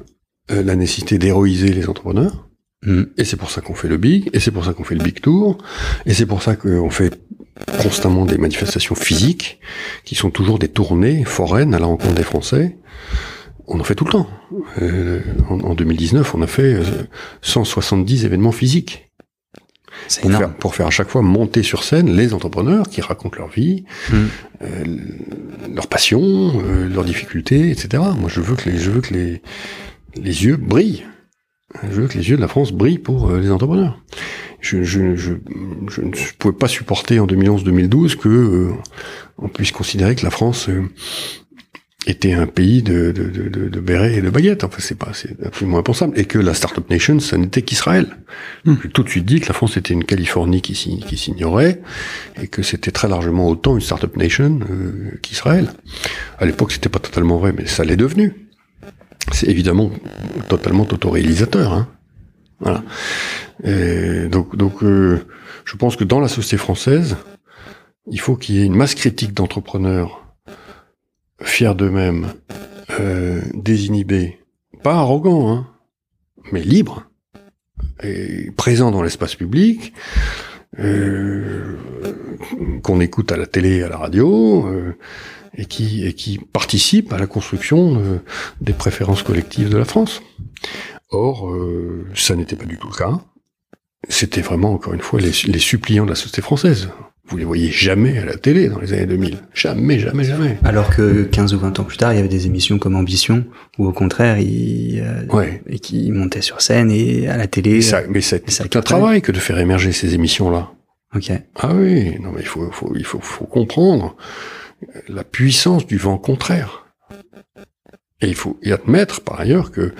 euh, la nécessité d'héroïser les entrepreneurs. Mhm. Et c'est pour ça qu'on fait le big, et c'est pour ça qu'on fait le big tour, et c'est pour ça qu'on fait constamment des manifestations physiques, qui sont toujours des tournées foraines à la rencontre des Français. On en fait tout le temps. Euh, en, en 2019, on a fait euh, 170 événements physiques C'est pour énorme. faire, pour faire à chaque fois monter sur scène les entrepreneurs qui racontent leur vie, Mhm. euh, leurs passions, euh, leurs difficultés, etc. Moi, je veux que les, je veux que les, les yeux brillent. Je veux que les yeux de la France brillent pour euh, les entrepreneurs. Je, je, je, je ne pouvais pas supporter en 2011-2012 que euh, on puisse considérer que la France euh, était un pays de, de, de, de, bérets et de baguettes. Enfin, c'est pas, c'est absolument impensable. Et que la Startup Nation, ça n'était qu'Israël. Hmm. J'ai tout de suite dit que la France était une Californie qui s'ignorait et que c'était très largement autant une Startup Nation euh, qu'Israël. À l'époque, c'était pas totalement vrai, mais ça l'est devenu. C'est évidemment totalement autoréalisateur. Hein. Voilà. Et donc, donc, euh, je pense que dans la société française, il faut qu'il y ait une masse critique d'entrepreneurs fiers d'eux-mêmes, euh, désinhibés, pas arrogants, hein, mais libres, et présents dans l'espace public, euh, qu'on écoute à la télé, à la radio, euh, et qui et qui participent à la construction des préférences collectives de la France. Or, ça n'était pas du tout le cas. C'était vraiment, encore une fois, les, les suppliants de la société française. Vous les voyez jamais à la télé dans les années 2000. Jamais, jamais, jamais. Alors que 15 ou 20 ans plus tard, il y avait des émissions comme Ambition, où au contraire, ils, euh, Ouais. et qui montaient sur scène et à la télé. Et ça, mais c'est un travail que de faire émerger ces émissions-là. Ok. Ah oui, non mais il faut, faut, il faut, faut comprendre la puissance du vent contraire. Et il faut y admettre par ailleurs que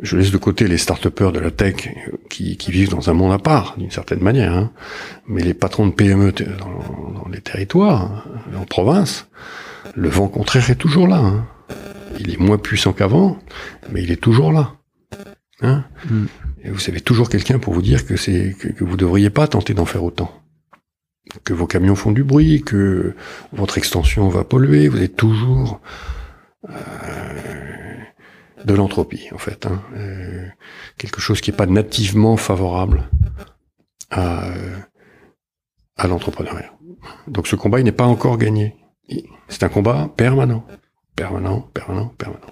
je laisse de côté les start de la tech qui, qui vivent dans un monde à part, d'une certaine manière, hein. mais les patrons de PME dans, dans les territoires, en province, le vent contraire est toujours là. hein. Il est moins puissant qu'avant, mais il est toujours là. Hein Mm. Et vous avez toujours quelqu'un pour vous dire que c'est que, que vous devriez pas tenter d'en faire autant. Que vos camions font du bruit, que votre extension va polluer, vous êtes toujours euh, de l'entropie en fait. Hein. Euh, quelque chose qui n'est pas nativement favorable à, euh, l'entrepreneuriat. Donc ce combat il n'est pas encore gagné. C'est un combat permanent, permanent, permanent, permanent.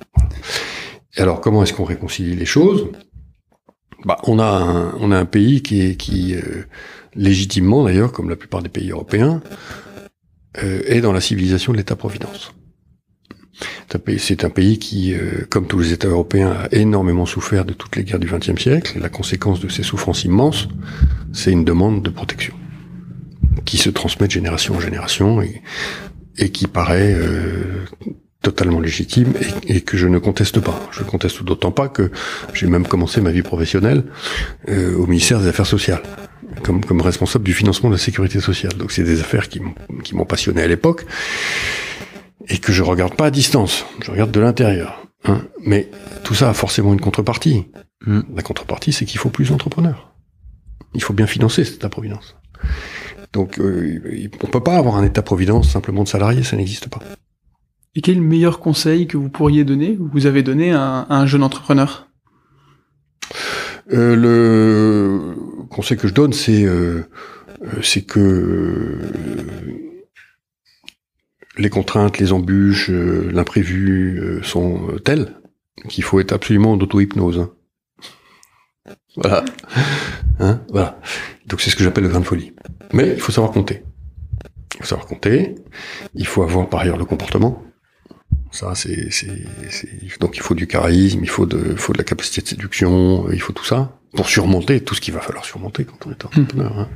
Alors comment est-ce qu'on réconcilie les choses? Bah, on a un, on a un pays qui euh, légitimement d'ailleurs, comme la plupart des pays européens, euh, est dans la civilisation de l'État-providence. C'est un pays, qui, euh, comme tous les États européens, a énormément souffert de toutes les guerres du XXe siècle. La conséquence de ces souffrances immenses, c'est une demande de protection qui se transmet de génération en génération et, qui paraît euh, totalement légitime et, que je ne conteste pas. Je conteste d'autant pas que j'ai même commencé ma vie professionnelle euh, au ministère des Affaires sociales, comme, comme responsable du financement de la sécurité sociale. Donc c'est des affaires qui m'ont passionné à l'époque et que je regarde pas à distance. Je regarde de l'intérieur. Hein. Mais tout ça a forcément une contrepartie. Mm. La contrepartie, c'est qu'il faut plus d'entrepreneurs. Il faut bien financer cet État-providence. Donc, euh, on peut pas avoir un État-providence simplement de salariés, ça n'existe pas. Et quel est le meilleur conseil que vous pourriez donner, ou vous avez donné à un, à un jeune entrepreneur? Euh, le conseil que je donne, c'est euh, euh, c'est que euh, les contraintes, les embûches, euh, l'imprévu euh, sont euh, telles qu'il faut être absolument en auto-hypnose. hein. Voilà. Hein, voilà. Donc c'est ce que j'appelle le grain de folie. Mais il faut savoir compter. Il faut savoir compter. Il faut avoir par ailleurs le comportement. Ça, c'est, c'est, c'est- donc il faut du charisme, il faut de, faut de la capacité de séduction, il faut tout ça pour surmonter tout ce qu'il va falloir surmonter quand on est entrepreneur. hein.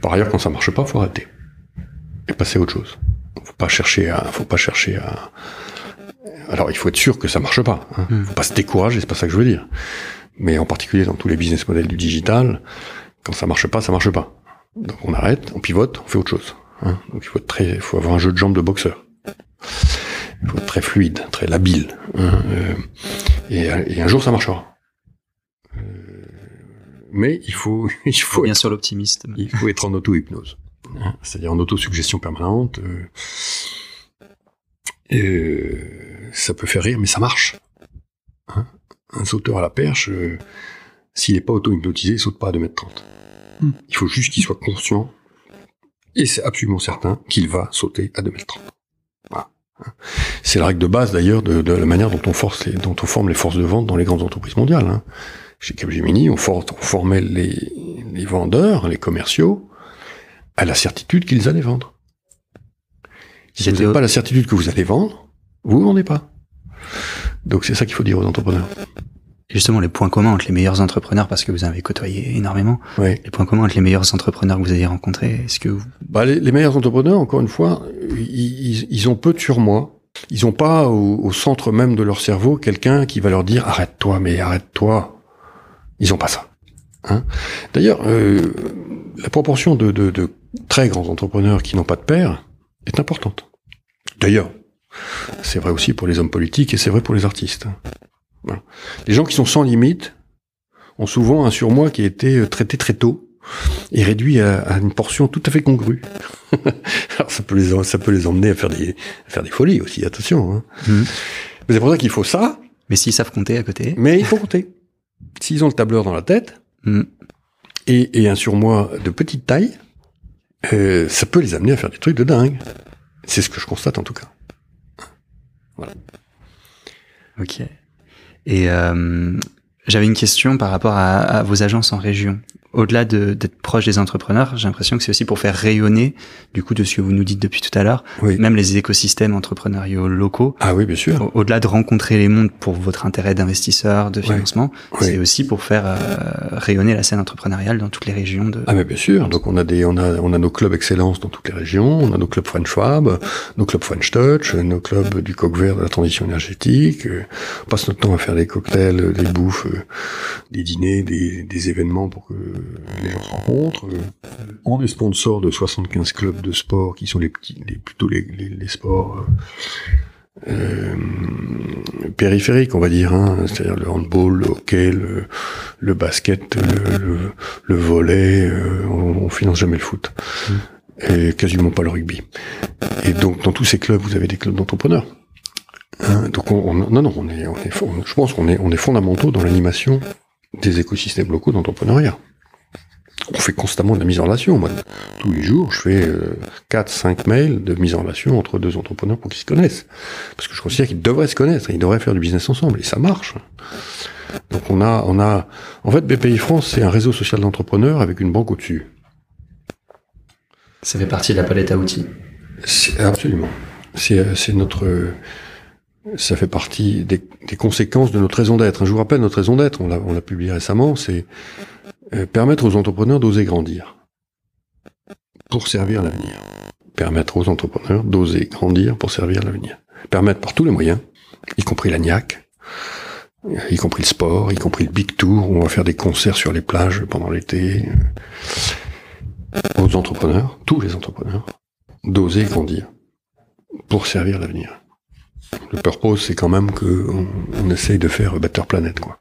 Par ailleurs, quand ça marche pas, faut arrêter et passer à autre chose. Faut pas chercher à, faut pas chercher à. Alors, il faut être sûr que ça marche pas. Hein. Mm. Faut pas se décourager, c'est pas ça que je veux dire. Mais en particulier dans tous les business models du digital, quand ça marche pas, ça marche pas. Donc on arrête, on pivote, on fait autre chose. hein. Donc il faut être très, il faut avoir un jeu de jambes de boxeur. Il faut être très fluide, très labile. hein, euh, et, et un jour, ça marchera. Euh, mais il faut, il faut Bien être, sûr l'optimiste. il faut être en auto-hypnose. Hein, C'est-à-dire en autosuggestion permanente. euh, euh, ça peut faire rire, mais ça marche. Hein un sauteur à la perche, euh, s'il n'est pas auto-hypnotisé, il saute pas à 2m30. Hmm. Il faut juste qu'il soit conscient, et c'est absolument certain qu'il va sauter à 2m30. Voilà. Hein. C'est la règle de base d'ailleurs de, de la manière dont on, force les, dont on forme les forces de vente dans les grandes entreprises mondiales. Hein. Chez Capgemini, on, for- on formait les, les vendeurs, les commerciaux, à la certitude qu'ils allaient vendre. Si vous n'avez pas la certitude que vous allez vendre, vous ne vendez pas. Donc c'est ça qu'il faut dire aux entrepreneurs. Justement, les points communs entre les meilleurs entrepreneurs, parce que vous avez côtoyé énormément, Ouais. les points communs entre les meilleurs entrepreneurs que vous avez rencontrés, est-ce que vous... Bah, les, les meilleurs entrepreneurs, encore une fois, ils ont peu de surmoi. Ils n'ont pas au, au centre même de leur cerveau quelqu'un qui va leur dire arrête-toi, mais arrête-toi. Ils n'ont pas ça. Hein D'ailleurs, euh, la proportion de, de- de très grands entrepreneurs qui n'ont pas de père est importante. D'ailleurs, c'est vrai aussi pour les hommes politiques et c'est vrai pour les artistes. Voilà. Les gens qui sont sans limite ont souvent un surmoi qui a été traité très tôt et réduit à, à une portion tout à fait congrue. Alors ça peut les ça peut les emmener à faire des à faire des folies aussi, attention. Hein. Mhm. Mais c'est pour ça qu'il faut ça, Mais s'ils savent compter à côté, mais il faut compter. S'ils ont le tableur dans la tête et, et un surmoi de petite taille, euh, ça peut les amener à faire des trucs de dingue. C'est ce que je constate en tout cas. ok. Et euh, j'avais une question par rapport à vos agences en région. Au-delà de- d'être proche des entrepreneurs, j'ai l'impression que c'est aussi pour faire rayonner, du coup, de ce que vous nous dites depuis tout à l'heure, Oui. même les écosystèmes entrepreneuriaux locaux. Ah oui, bien sûr. Au- Au-delà de rencontrer les mondes pour votre intérêt d'investisseur, de financement, Oui. c'est aussi pour faire euh, rayonner la scène entrepreneuriale dans toutes les régions de. Ah mais bien sûr. Donc on a des on a on a nos clubs excellence dans toutes les régions. On a nos clubs French Fab, nos clubs French Touch, nos clubs du coq vert de la transition énergétique. Euh, On passe notre temps à faire des cocktails, des bouffes, euh, des dîners, des, des événements pour que les gens se rencontrent. Euh, On est sponsor de 75 clubs de sport qui sont les petits, les plutôt les, les, les sports. euh, euh, périphériques, on va dire, hein, c'est-à-dire le handball, le hockey, le, le basket, le, le, le volet, euh, on, on finance jamais le foot. Et quasiment pas le rugby. Et donc, dans tous ces clubs, vous avez des clubs d'entrepreneurs. Hein, donc, on, on- non, non, on est, on est, je pense qu'on est, on est fondamentaux dans l'animation des écosystèmes locaux d'entrepreneuriat. On fait constamment de la mise en relation. Moi, tous les jours, je fais euh, 4, 5 mails de mise en relation entre deux entrepreneurs pour qu'ils se connaissent. Parce que je considère qu'ils devraient se connaître, ils devraient faire du business ensemble, et ça marche. Donc on a, on a, en fait, BPI France, c'est un réseau social d'entrepreneurs avec une banque au-dessus. Ça fait partie de la palette à outils. Absolument. C'est, euh, c'est notre, euh, ça fait partie des, conséquences de notre raison d'être. Je vous rappelle notre raison d'être. On l'a, publié récemment. C'est euh, permettre aux entrepreneurs d'oser grandir pour servir l'avenir. Permettre aux entrepreneurs d'oser grandir pour servir l'avenir. Permettre par tous les moyens, y compris la NIAC, y compris le sport, y compris le Big Tour, où on va faire des concerts sur les plages pendant l'été, euh, aux entrepreneurs, tous les entrepreneurs, d'oser grandir pour servir l'avenir. Le purpose, c'est quand même que on, essaye de faire Better Planet, quoi.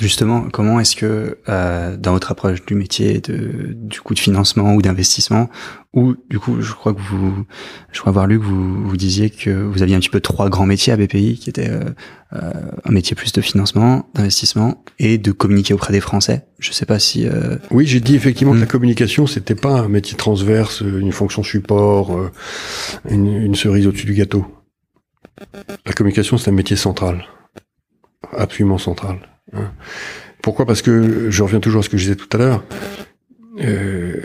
Justement, comment est-ce que euh, dans votre approche du métier, de, du coup de financement ou d'investissement, ou du coup, je crois que vous, je crois avoir lu que vous, vous disiez que vous aviez un petit peu trois grands métiers à BPI, qui étaient euh, euh, un métier plus de financement, d'investissement et de communiquer auprès des Français. Je sais pas si euh, Oui, j'ai dit effectivement que la communication, c'était pas un métier transverse, une fonction support, euh, une, une cerise au-dessus du gâteau. La communication, c'est un métier central. Absolument central. hein. Pourquoi? Parce que, je reviens toujours à ce que je disais tout à l'heure, euh,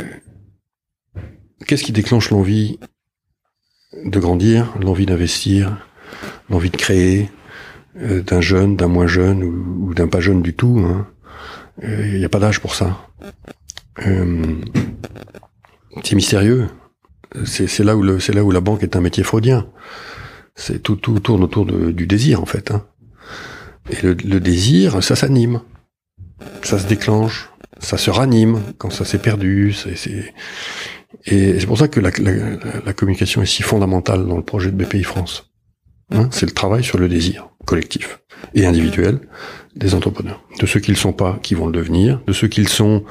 qu'est-ce qui déclenche l'envie de grandir, l'envie d'investir, l'envie de créer, euh, d'un jeune, d'un moins jeune ou, d'un pas jeune du tout hein? Il n'y a pas d'âge pour ça. Euh, c'est mystérieux. C'est c'est là où le, c'est là où la banque est un métier freudien. C'est tout, tout tourne autour du désir en fait. hein. Et le, désir, ça s'anime, ça se déclenche, ça se ranime quand ça s'est perdu. c'est et c'est pour ça que la, communication est si fondamentale dans le projet de BPI France. Hein, c'est le travail sur le désir collectif et individuel des entrepreneurs, de ceux qui ne le sont pas, qui vont le devenir, de ceux qui sont,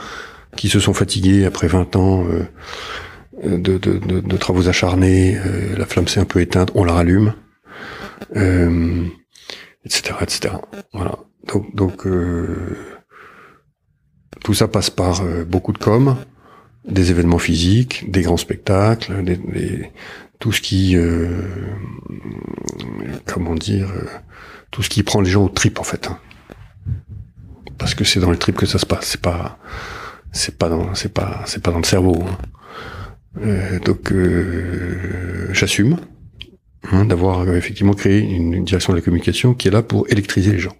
qui se sont fatigués après 20 ans euh, de, travaux acharnés, euh, la flamme s'est un peu éteinte, on la rallume, euh, etc., etc. Voilà. Donc, euh, tout ça passe par beaucoup de com, des événements physiques, des grands spectacles, des, tout ce qui, comment dire, tout ce qui prend les gens au trip en fait. Hein. Parce que c'est dans le trip que ça se passe, c'est pas, c'est pas dans, c'est pas, c'est pas dans le cerveau. Hein. Euh, donc euh, j'assume hein, d'avoir euh, effectivement créé une, direction de la communication qui est là pour électriser les gens,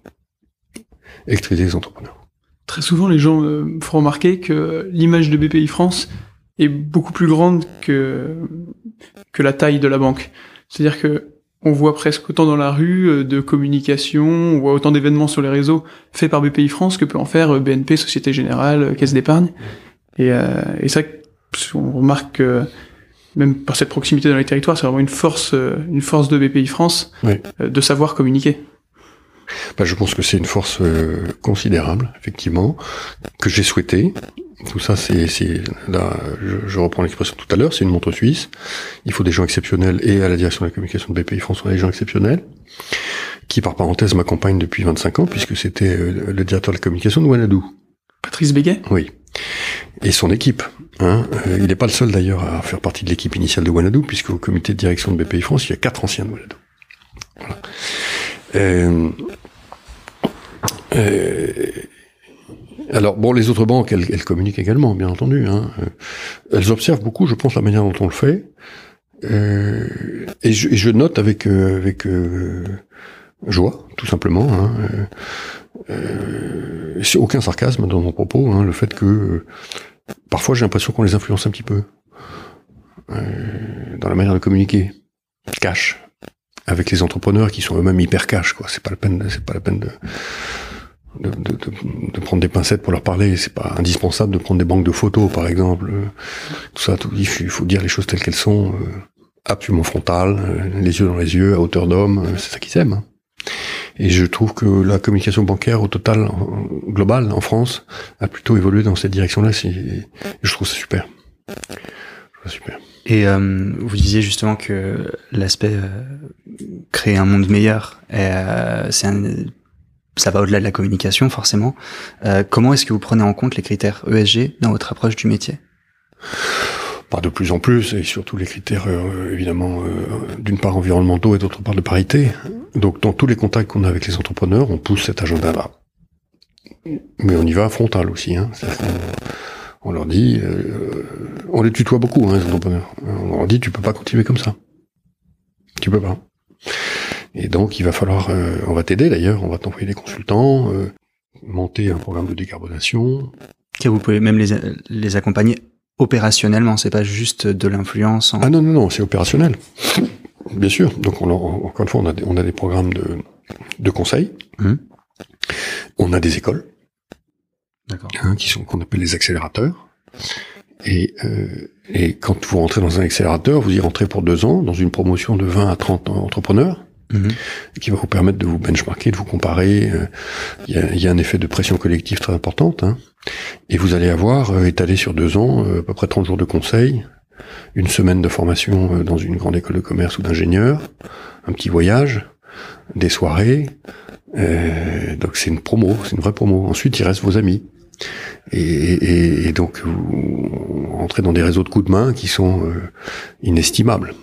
électriser les entrepreneurs. Très souvent, les gens font remarquer que l'image de BPI France est beaucoup plus grande que que la taille de la banque. C'est-à-dire que on voit presque autant dans la rue de communication, on voit autant d'événements sur les réseaux faits par BPI France que peut en faire BNP, Société Générale, Caisse d'épargne. Et, euh, et ça, on remarque que même par cette proximité dans les territoires, c'est vraiment une force, une force de BPI France oui. de savoir communiquer. Bah, je pense que c'est une force euh, considérable, effectivement, que j'ai souhaité. Tout ça, c'est, là, je, je reprends l'expression tout à l'heure, c'est une montre suisse. Il faut des gens exceptionnels et à la direction de la communication de BPI France, on a des gens exceptionnels qui, par parenthèse, m'accompagnent depuis 25 ans puisque c'était euh, le directeur de la communication de Wanadoo. Patrice Béguet? Oui. Et son équipe. Hein. Euh, il n'est pas le seul d'ailleurs à faire partie de l'équipe initiale de Wanadoo, puisque au comité de direction de BPI France, il y a quatre anciens de Wanadoo. Voilà. Euh, euh, alors bon, les autres banques, elles, elles communiquent également, bien entendu. Hein. Elles observent beaucoup, je pense, la manière dont on le fait. Euh, et, je, et, je, note avec euh, avec euh, joie, tout simplement. Hein, euh, c'est aucun sarcasme dans mon propos, hein, le fait que parfois j'ai l'impression qu'on les influence un petit peu dans la manière de communiquer, cash, avec les entrepreneurs qui sont eux-mêmes hyper cash. Quoi, c'est pas la peine, c'est pas la peine de de, de, de, prendre des pincettes pour leur parler. C'est pas indispensable de prendre des banques de photos, par exemple. Tout ça, tout, il faut dire les choses telles qu'elles sont, euh, absolument frontales, euh, les yeux dans les yeux, à hauteur d'homme. Euh, c'est ça qu'ils aiment. Et je trouve que la communication bancaire au total, en, global, en France, a plutôt évolué dans cette direction-là. Je trouve ça super. Je trouve ça super. Et euh, vous disiez justement que l'aspect euh, créer un monde meilleur, euh, c'est ça va au-delà de la communication forcément. Euh, comment est-ce que vous prenez en compte les critères ESG dans votre approche du métier? Pas de plus en plus, et surtout les critères euh, évidemment euh, d'une part environnementaux et d'autre part de parité. Donc dans tous les contacts qu'on a avec les entrepreneurs, on pousse cet agenda-là. Mais on y va frontal aussi. Hein. On leur dit, euh, on les tutoie beaucoup, hein, les entrepreneurs. On leur dit, tu peux pas continuer comme ça. Tu peux pas. Et donc, il va falloir, on va t'aider d'ailleurs, on va t'envoyer des consultants, monter un programme de décarbonation. Que vous pouvez même les, les accompagner opérationnellement, c'est pas juste de l'influence. En... Ah non, non, non, c'est opérationnel. Bien sûr. Donc, on, encore une fois, on a des, on a des programmes de, de conseil. Mmh. On a des écoles. Hein, qui sont qu'on appelle les accélérateurs. Et, euh, et quand vous rentrez dans un accélérateur, vous y rentrez pour deux ans dans une promotion de 20 à 30 entrepreneurs. Mmh. qui va vous permettre de vous benchmarker, de vous comparer. Il y, a, y, a, un effet de pression collective très importante. Hein. Et vous allez avoir, euh, étalé sur deux ans, euh, à peu près 30 jours de conseil, une semaine de formation euh, dans une grande école de commerce ou d'ingénieur, un petit voyage, des soirées. Euh, donc c'est une promo, c'est une vraie promo. Ensuite, il reste vos amis. Et, et, et, donc vous rentrez dans des réseaux de coups de main qui sont euh, inestimables.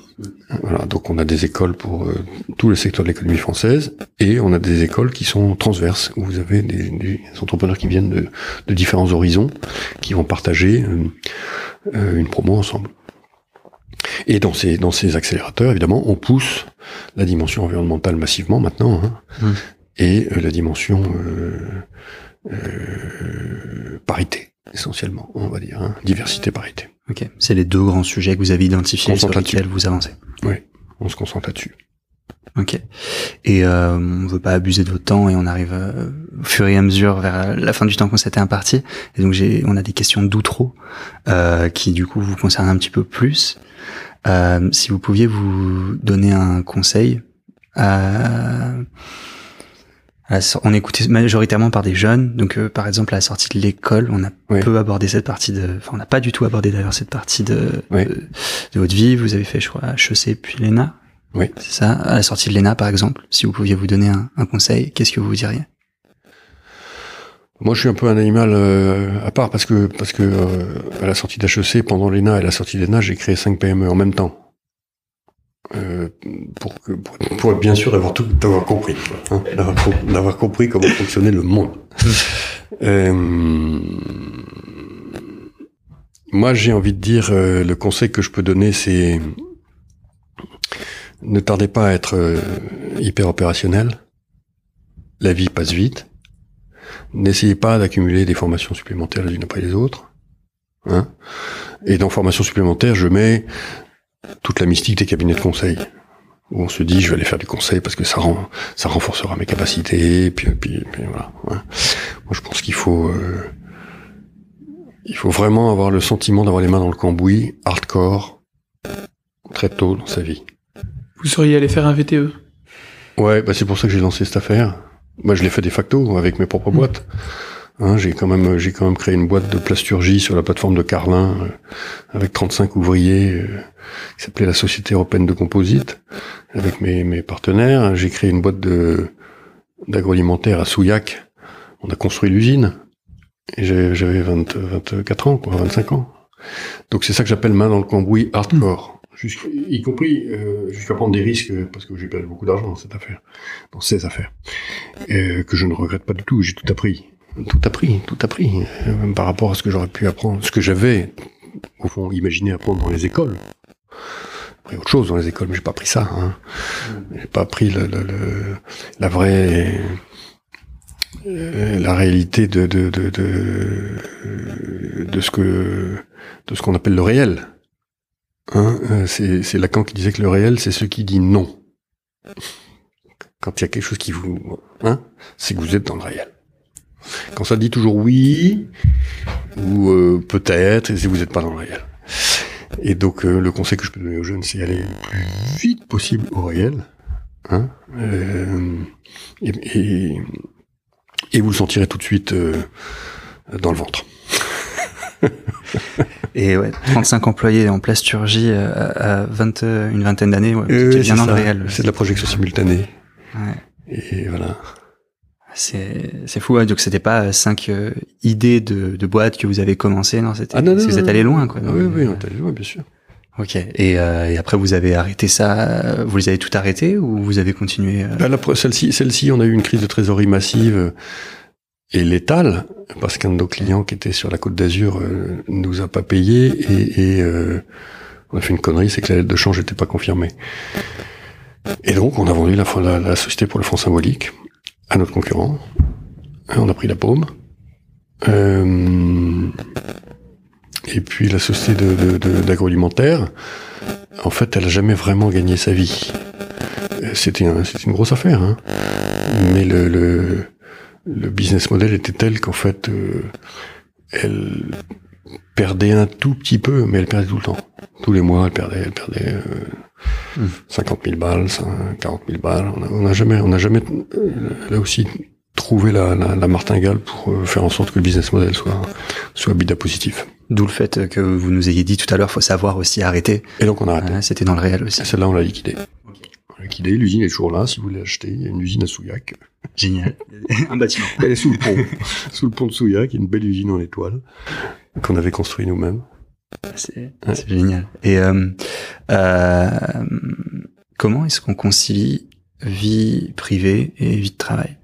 Voilà, donc on a des écoles pour euh, tout le secteur de l'économie française et on a des écoles qui sont transverses où vous avez des, des entrepreneurs qui viennent de, de, différents horizons qui vont partager euh, une promo ensemble. Et dans ces dans ces accélérateurs, évidemment, on pousse la dimension environnementale massivement maintenant hein, mmh. et la dimension euh, parité, essentiellement, on va dire. Hein. Diversité, parité. Ok, c'est les deux grands sujets que vous avez identifiés sur lesquels vous avancez. Oui, on se concentre là-dessus. Ok. Et euh, on veut pas abuser de votre temps et on arrive euh, au fur et à mesure vers la fin du temps qu'on s'était imparti. Et donc j'ai, on a des questions d'outro euh, qui du coup vous concernent un petit peu plus. Euh, si vous pouviez vous donner un conseil Euh, on écouté majoritairement par des jeunes, donc euh, par exemple à la sortie de l'école, on a peu abordé cette partie de, enfin on n'a pas du tout abordé d'ailleurs cette partie de, de, votre vie. Vous avez fait, je crois, HEC puis l'ENA. Oui. C'est ça. À la sortie de l'ENA, par exemple, si vous pouviez vous donner un, un conseil, qu'est-ce que vous diriez? Moi, je suis un peu un animal euh, à part parce que parce que euh, à la sortie d'HEC, pendant l'ENA et la sortie de l'ENA, j'ai créé 5 PME en même temps. Euh, pour, que, pour, bien sûr d'avoir tout d'avoir compris, hein, d'avoir compris comment fonctionnait le monde. Euh, moi, j'ai envie de dire, le conseil que je peux donner, c'est ne tardez pas à être hyper opérationnel. La vie passe vite N'essayez pas d'accumuler des formations supplémentaires les unes après les autres. Hein et dans formation supplémentaire, je mets toute la mystique des cabinets de conseil. Où on se dit, je vais aller faire du conseil parce que ça rend, ça renforcera mes capacités. Puis, puis, puis voilà. Moi, je pense qu'il faut, euh, il faut vraiment avoir le sentiment d'avoir les mains dans le cambouis, hardcore, très tôt dans sa vie. Vous seriez allé faire un VTE Ouais, bah c'est pour ça que j'ai lancé cette affaire. Moi, je l'ai fait de facto avec mes propres boîtes. Hein, j'ai quand même j'ai quand même créé une boîte de plasturgie sur la plateforme de Carlin euh, avec 35 ouvriers euh, qui s'appelait la Société européenne de composite avec mes, mes partenaires. J'ai créé une boîte de d'agroalimentaire à Souillac. On a construit l'usine et j'avais 24 ans, quoi, 25 ans. Donc c'est ça que j'appelle main dans le cambouis hardcore y compris euh, jusqu'à prendre des risques parce que j'ai perdu beaucoup d'argent dans cette affaire, dans ces affaires, que je ne regrette pas du tout. J'ai tout appris, tout appris, tout appris, euh, même par rapport à ce que j'aurais pu apprendre, ce que j'avais au fond imaginé apprendre dans les écoles. Après autre chose dans les écoles, mais j'ai pas appris ça. Hein. J'ai pas le, le, la vraie euh, la réalité de de, de de de ce que de ce qu'on appelle le réel. Hein, euh, c'est Lacan qui disait que le réel, c'est ce qui dit non. Quand il y a quelque chose qui vous... Hein, c'est que vous êtes dans le réel. Quand ça dit toujours oui, ou euh, peut-être, c'est que vous n'êtes pas dans le réel. Et donc, euh, le conseil que je peux donner aux jeunes, c'est aller le plus vite possible au réel. Hein, et, et, et, vous le sentirez tout de suite dans le ventre. Et ouais, 35 employés en plasturgie euh, à 20, une vingtaine d'années, ouais, euh, bien dans le réel. C'est de la projection simultanée. Ouais. Et voilà. C'est c'est fou, hein, donc c'était pas cinq euh, idées de, de boîtes que vous avez commencé, non? C'était ah, non, vous êtes allé loin, quoi. Ah, oui, oui, on est allé loin, bien sûr. Ok. Et, euh, et, après, vous avez arrêté ça. Vous les avez tout arrêté ou vous avez continué bah, Celle-ci, celle-ci, on a eu une crise de trésorerie massive et létale, parce qu'un de nos clients qui était sur la côte d'Azur euh, nous a pas payé et, et euh, on a fait une connerie, c'est que la lettre de change n'était pas confirmée. Et donc on a vendu la, la, la société pour le fonds symbolique à notre concurrent. On a pris la paume. Euh, et puis la société d'agroalimentaire, de, de, en fait, elle a jamais vraiment gagné sa vie. C'était un, une grosse affaire, hein. mais le business model était tel qu'en fait, euh, elle perdait un tout petit peu, mais elle perdait tout le temps. Tous les mois, elle perdait, elle perdait euh, 50 000 balles, 40 000 balles. On n'a jamais, on n'a jamais, euh, là aussi, trouvé la, la, la, martingale pour euh, faire en sorte que le business model soit, soit bida positif. D'où le fait que vous nous ayez dit tout à l'heure, faut savoir aussi arrêter. Et donc on a arrêté. C'était dans le réel aussi. Celle-là, on l'a liquidée. On l'a liquidée, l'usine est toujours là, si vous voulez l'acheter. Il y a une usine à Souillac. Génial. un bâtiment. Elle est sous le pont. sous le pont de Souillac, qui est une belle usine en étoile qu'on avait construit nous-mêmes. C'est génial. Et euh, euh, comment est-ce qu'on concilie vie privée et vie de travail?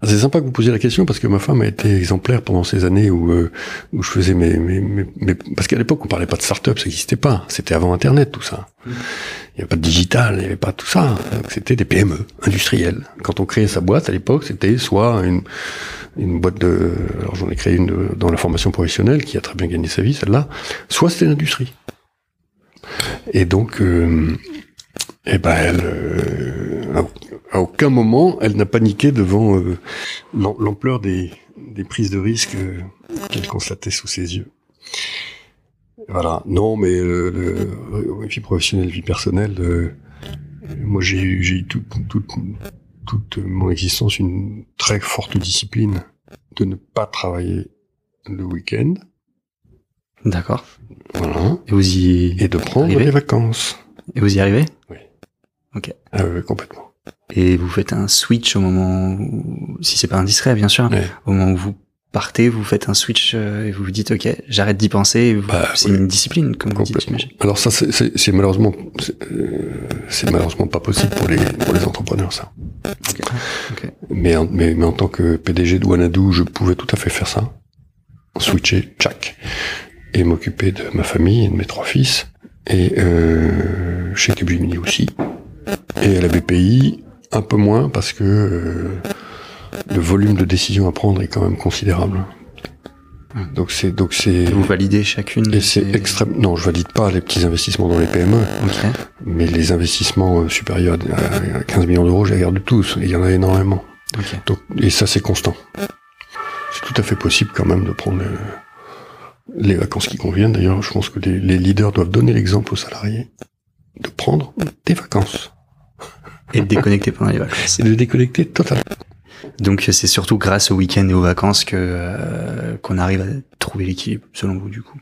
Ah, c'est sympa que vous posiez la question parce que ma femme a été exemplaire pendant ces années où euh, où je faisais mes, mes, mes, parce qu'à l'époque on parlait pas de start-up, ça n'existait pas. C'était avant Internet tout ça. Il n'y avait pas de digital, il n'y avait pas tout ça. C'était des PME industrielles. Quand on créait sa boîte à l'époque, c'était soit une une boîte de, alors j'en ai créé une dans la formation professionnelle qui a très bien gagné sa vie celle-là, soit c'était l'industrie. Et donc euh, eh ben elle, euh, à aucun moment, elle n'a paniqué devant euh, l'ampleur des, des, prises de risque euh, qu'elle constatait sous ses yeux. Voilà. Non, mais le, vie professionnelle, vie personnelle, moi, j'ai eu, j'ai eu toute, toute, toute mon existence une très forte discipline de ne pas travailler le week-end. D'accord. Voilà. Et vous y Et de prendre Arrivé les vacances. et vous y arrivez Ah ouais, complètement. Et vous faites un switch au moment où, si c'est pas indiscret, bien sûr, Ouais. au moment où vous partez, vous faites un switch euh, et vous vous dites, ok, j'arrête d'y penser. Bah, c'est oui. une discipline, comme vous dites. Alors ça, c'est- malheureusement, c'est euh, malheureusement pas possible pour les pour les entrepreneurs ça. Ok. Ok. Mais en, mais, mais en tant que PDG de Wanadoo, je pouvais tout à fait faire ça, switcher, tchac, et m'occuper de ma famille et de mes trois fils, et euh, chez Capgemini aussi, et à la BPI un peu moins parce que euh, le volume de décisions à prendre est quand même considérable. Donc c'est donc c'est Vous validez chacune. et c'est ces- extrême. Non, je valide pas les petits investissements dans les PME, Ok. mais les investissements euh, supérieurs à à 15 millions d'euros, je les regarde tous. Et il y en a énormément. Ok. Donc, et ça, c'est constant. C'est tout à fait possible quand même de prendre euh, les vacances qui conviennent. D'ailleurs, je pense que les, les leaders doivent donner l'exemple aux salariés de prendre des vacances Et de déconnecter pendant les vacances. et de déconnecter totalement. Donc c'est surtout grâce au week-end et aux vacances que euh, qu'on arrive à trouver l'équilibre, selon vous, du coup.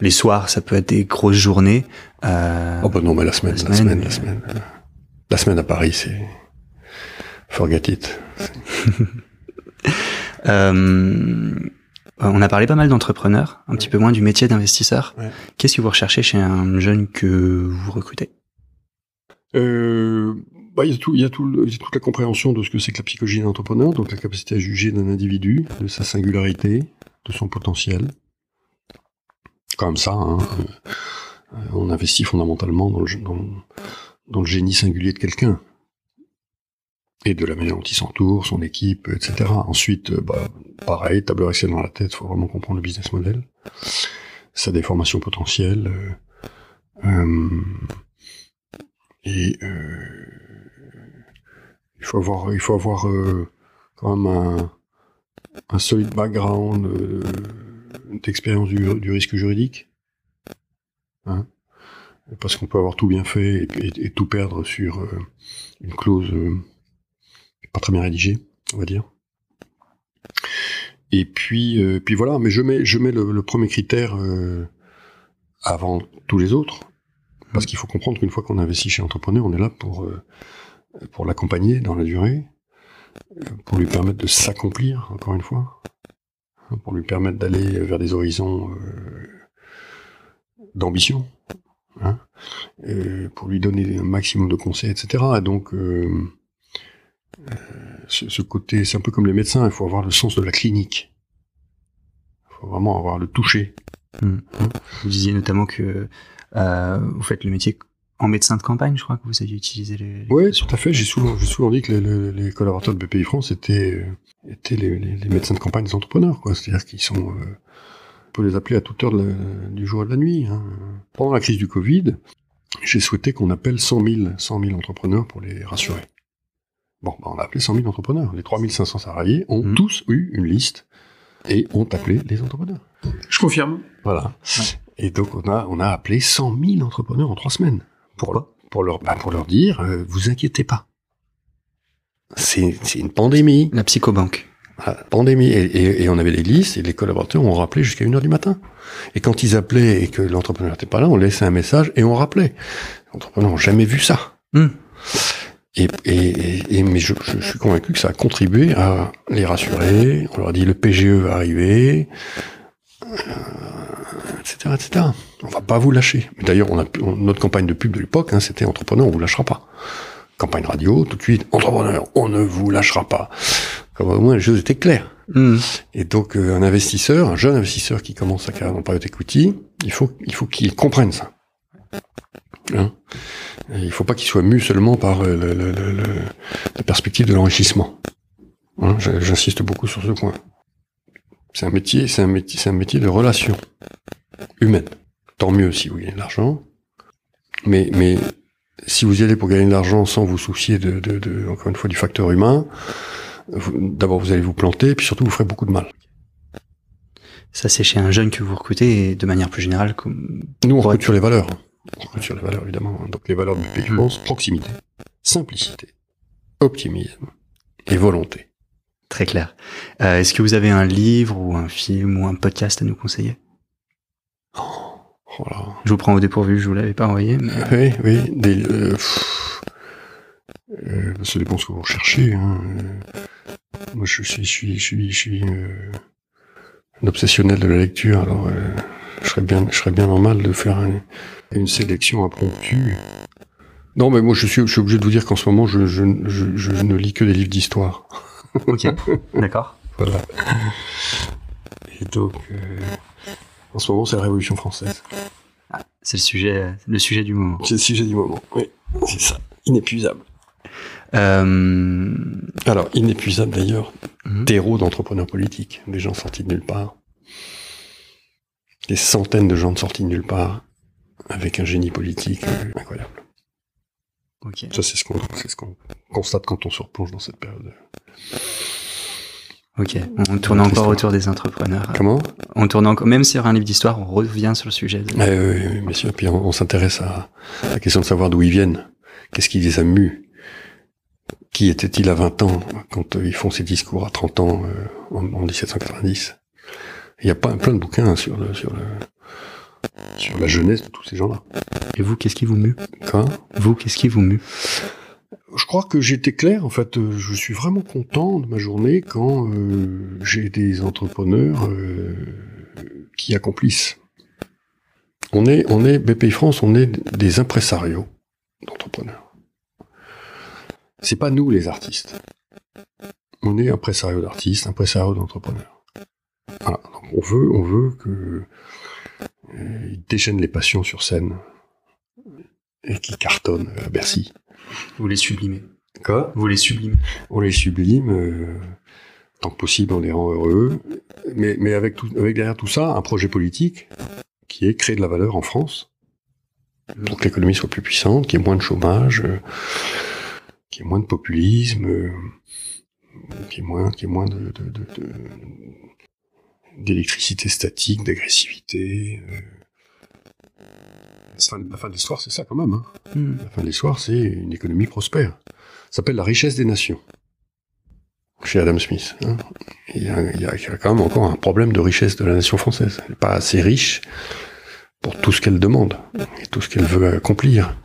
Les soirs, ça peut être des grosses journées. Euh, Oh bah non, mais la semaine, La la semaine, semaine, la semaine, euh, la semaine à Paris, c'est forget it. euh, on a parlé pas mal d'entrepreneurs, un petit peu moins du métier d'investisseur. Ouais. Qu'est-ce que vous recherchez chez un jeune que vous recrutez? Euh, il y a toute la compréhension de ce que c'est que la psychologie d'un entrepreneur, donc la capacité à juger d'un individu, de sa singularité, de son potentiel. Comme ça, hein, euh, on investit fondamentalement dans le, génie singulier de quelqu'un. Et de la manière dont il s'entoure, son équipe, etc. Ensuite, euh, bah, pareil, tableur Excel dans la tête, faut vraiment comprendre le business model, sa déformation potentielle, euh, et il faut avoir, il faut avoir euh, quand même un, un solide background euh, d'expérience du, du risque juridique. Hein Parce qu'on peut avoir tout bien fait et, et- et tout perdre sur euh, une clause euh, pas très bien rédigée, on va dire. Et puis, euh, puis voilà, mais je mets, je mets le, le premier critère euh, avant tous les autres, parce qu'il faut comprendre qu'une fois qu'on investit chez l'entrepreneur, on est là pour, euh, pour l'accompagner dans la durée, euh, pour lui permettre de s'accomplir, encore une fois, hein, pour lui permettre d'aller vers des horizons euh, d'ambition, hein, pour lui donner un maximum de conseils, etc. Et donc, euh, ce, côté, c'est un peu comme les médecins, il faut avoir le sens de la clinique. Il faut vraiment avoir le toucher. Vous disiez notamment que vous faites le métier en médecin de campagne, je crois que vous aviez utilisé les. Oui, tout à fait. J'ai souvent, j'ai souvent dit que les, les- les collaborateurs de BPI France étaient, étaient les, les- les médecins de campagne des entrepreneurs, quoi. C'est-à-dire qu'ils sont, euh, on peut les appeler à toute heure de la- du jour et de la nuit. hein. Pendant la crise du Covid, j'ai souhaité qu'on appelle 100 000, 100 000 entrepreneurs pour les rassurer. Bon, bah, on a appelé 100 000 entrepreneurs. Les 3500 salariés ont Mhm. tous eu une liste et ont appelé les entrepreneurs. Je confirme. Voilà. Ouais. Et donc on a on a appelé 100 000 entrepreneurs en trois semaines. Pourquoi Pour leur bah, pour leur dire euh, vous inquiétez pas. C'est c'est une pandémie, La psychobanque. Voilà, pandémie et, et, et on avait des listes et les collaborateurs ont rappelé jusqu'à une heure du matin. Et quand ils appelaient et que l'entrepreneur n'était pas là, on laissait un message et on rappelait. Les entrepreneurs n'ont jamais vu ça. Hmm. Et, et, et, mais je, je- je suis convaincu que ça a contribué à les rassurer. On leur a dit le PGE va arriver, etc., etc. On va pas vous lâcher. D'ailleurs, on a on- notre campagne de pub de l'époque, hein, c'était entrepreneur, on vous lâchera pas. Campagne radio, tout de suite, entrepreneur, on ne vous lâchera pas. Comme au moins les choses étaient claires. Hmm. Et donc euh, un investisseur, un jeune investisseur qui commence sa carrière dans private equity, il faut, il faut qu'il comprenne ça. Hein? Il faut pas qu'il soit mu seulement par euh, le, le- le- la perspective de l'enrichissement. Hein, J'insiste beaucoup sur ce point. C'est un métier, c'est un métier, c'est un métier de relation humaine. Tant mieux si vous gagnez de l'argent. Mais, mais si vous y allez pour gagner de l'argent sans vous soucier de, de, de- encore une fois, du facteur humain, d'abord vous allez vous planter, puis surtout vous ferez beaucoup de mal. Ça, c'est chez un jeune que vous recrutez et de manière plus générale, comme... Nous, on recrute sur les valeurs. On recrute sur les valeurs, évidemment. Donc les valeurs du pays, je Mhm. pense, proximité. simplicité, optimisme et volonté. Très clair. Euh, Est-ce que vous avez un livre ou un film ou un podcast à nous conseiller? Voilà. Je vous prends au dépourvu, je vous l'avais pas envoyé. Mais... Oui, oui, des, euh, pff, euh, ça dépend ce que vous recherchez. Hein. Moi, je suis, je suis, je suis, je suis un obsessionnel de la lecture, alors je serais bien, je serais bien normal de faire un- une sélection impromptue. Non, mais moi, je suis, je suis obligé de vous dire qu'en ce moment, je, je, je, je ne lis que des livres d'histoire. Ok, d'accord. Voilà. Et donc, euh, en ce moment, c'est la Révolution française. C'est le sujet, le sujet du moment. C'est le sujet du moment. Oui, c'est ça. Inépuisable. Euh, Alors, inépuisable d'ailleurs, Mhm. terreau d'entrepreneurs politiques, des gens sortis de nulle part. Des centaines de gens sortis de nulle part, avec un génie politique euh, incroyable. ok. Ça, c'est ce qu'on c'est ce qu'on constate quand on se replonge dans cette période. Ok. On tourne encore autour des entrepreneurs. Comment? On tourne encore, même aura un livre d'histoire, on revient sur le sujet. de- Ah, oui, oui, bien sûr. Puis on, on s'intéresse à la question de savoir d'où ils viennent. Qu'est-ce qui les a mus? Qui était-il à 20 ans quand euh, ils font ces discours à 30 ans euh, en, en 1790 Il y a pas, plein de bouquins sur, le, sur, le, sur la jeunesse de tous ces gens-là. Et vous, qu'est-ce qui vous mue? Quoi? Vous, qu'est-ce qui vous mue? Je crois que j'étais clair. En fait, euh, je suis vraiment content de ma journée quand euh, j'ai des entrepreneurs euh, qui accomplissent. On est, on est BPI France, on est des impresarios d'entrepreneurs. C'est pas nous les artistes. On est impresario d'artistes, impresario d'entrepreneurs. Voilà. On veut, on veut que ils déchaînent les passions sur scène et qui cartonnent à Bercy. Vous les sublimez. Quoi? Vous les sublimez. on les sublime, euh, tant que possible on les rend heureux, mais, mais avec, tout, avec derrière tout ça un projet politique qui est créer de la valeur en France pour que l'économie soit plus puissante, qu'il y ait moins de chômage, euh, qu'il y ait moins de populisme, euh, qu'il y ait moins, qu'il y ait moins de, d'électricité statique, d'agressivité. euh. La fin- de l'histoire, c'est ça quand même. Hein. Hmm. La fin de l'histoire, c'est une économie prospère. Ça s'appelle la richesse des nations. Chez Adam Smith. hein. Il, y a, il y a- il y a quand même encore un problème de richesse de la nation française. Elle n'est pas assez riche pour tout ce qu'elle demande et tout ce qu'elle veut accomplir.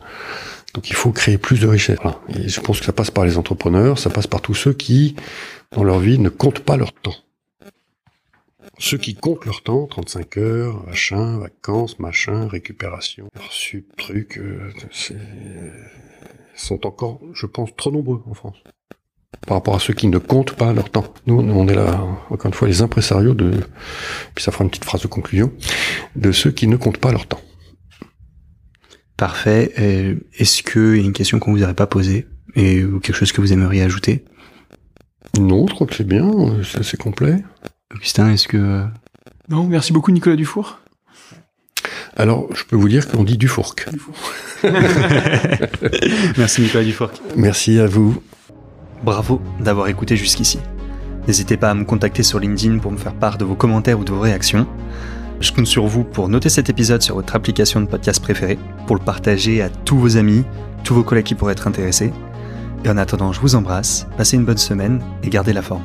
Donc il faut créer plus de richesse. Voilà. Et je pense que ça passe par les entrepreneurs, ça passe par tous ceux qui, dans leur vie, ne comptent pas leur temps. Ceux qui comptent leur temps, 35 heures, machin, vacances, machin, récupération, reçu, truc, euh, sont encore, je pense, trop nombreux en France. Par rapport à ceux qui ne comptent pas leur temps. Nous, on est là, encore une fois, les impresarios de, puis ça fera une petite phrase de conclusion, de ceux qui ne comptent pas leur temps. Parfait. Euh, Est-ce qu'il y a une question qu'on vous aurait pas posée et ou quelque chose que vous aimeriez ajouter? Non, je crois que c'est bien, euh, c'est assez complet. Augustin, est-ce que euh, Non, merci beaucoup Nicolas Dufour. Alors, je peux vous dire qu'on dit du fourc. Merci Nicolas Dufour. Merci à vous. Bravo d'avoir écouté jusqu'ici. N'hésitez pas à me contacter sur LinkedIn pour me faire part de vos commentaires ou de vos réactions. Je compte sur vous pour noter cet épisode sur votre application de podcast préférée, pour le partager à tous vos amis, tous vos collègues qui pourraient être intéressés. Et en attendant, je vous embrasse, passez une bonne semaine et gardez la forme.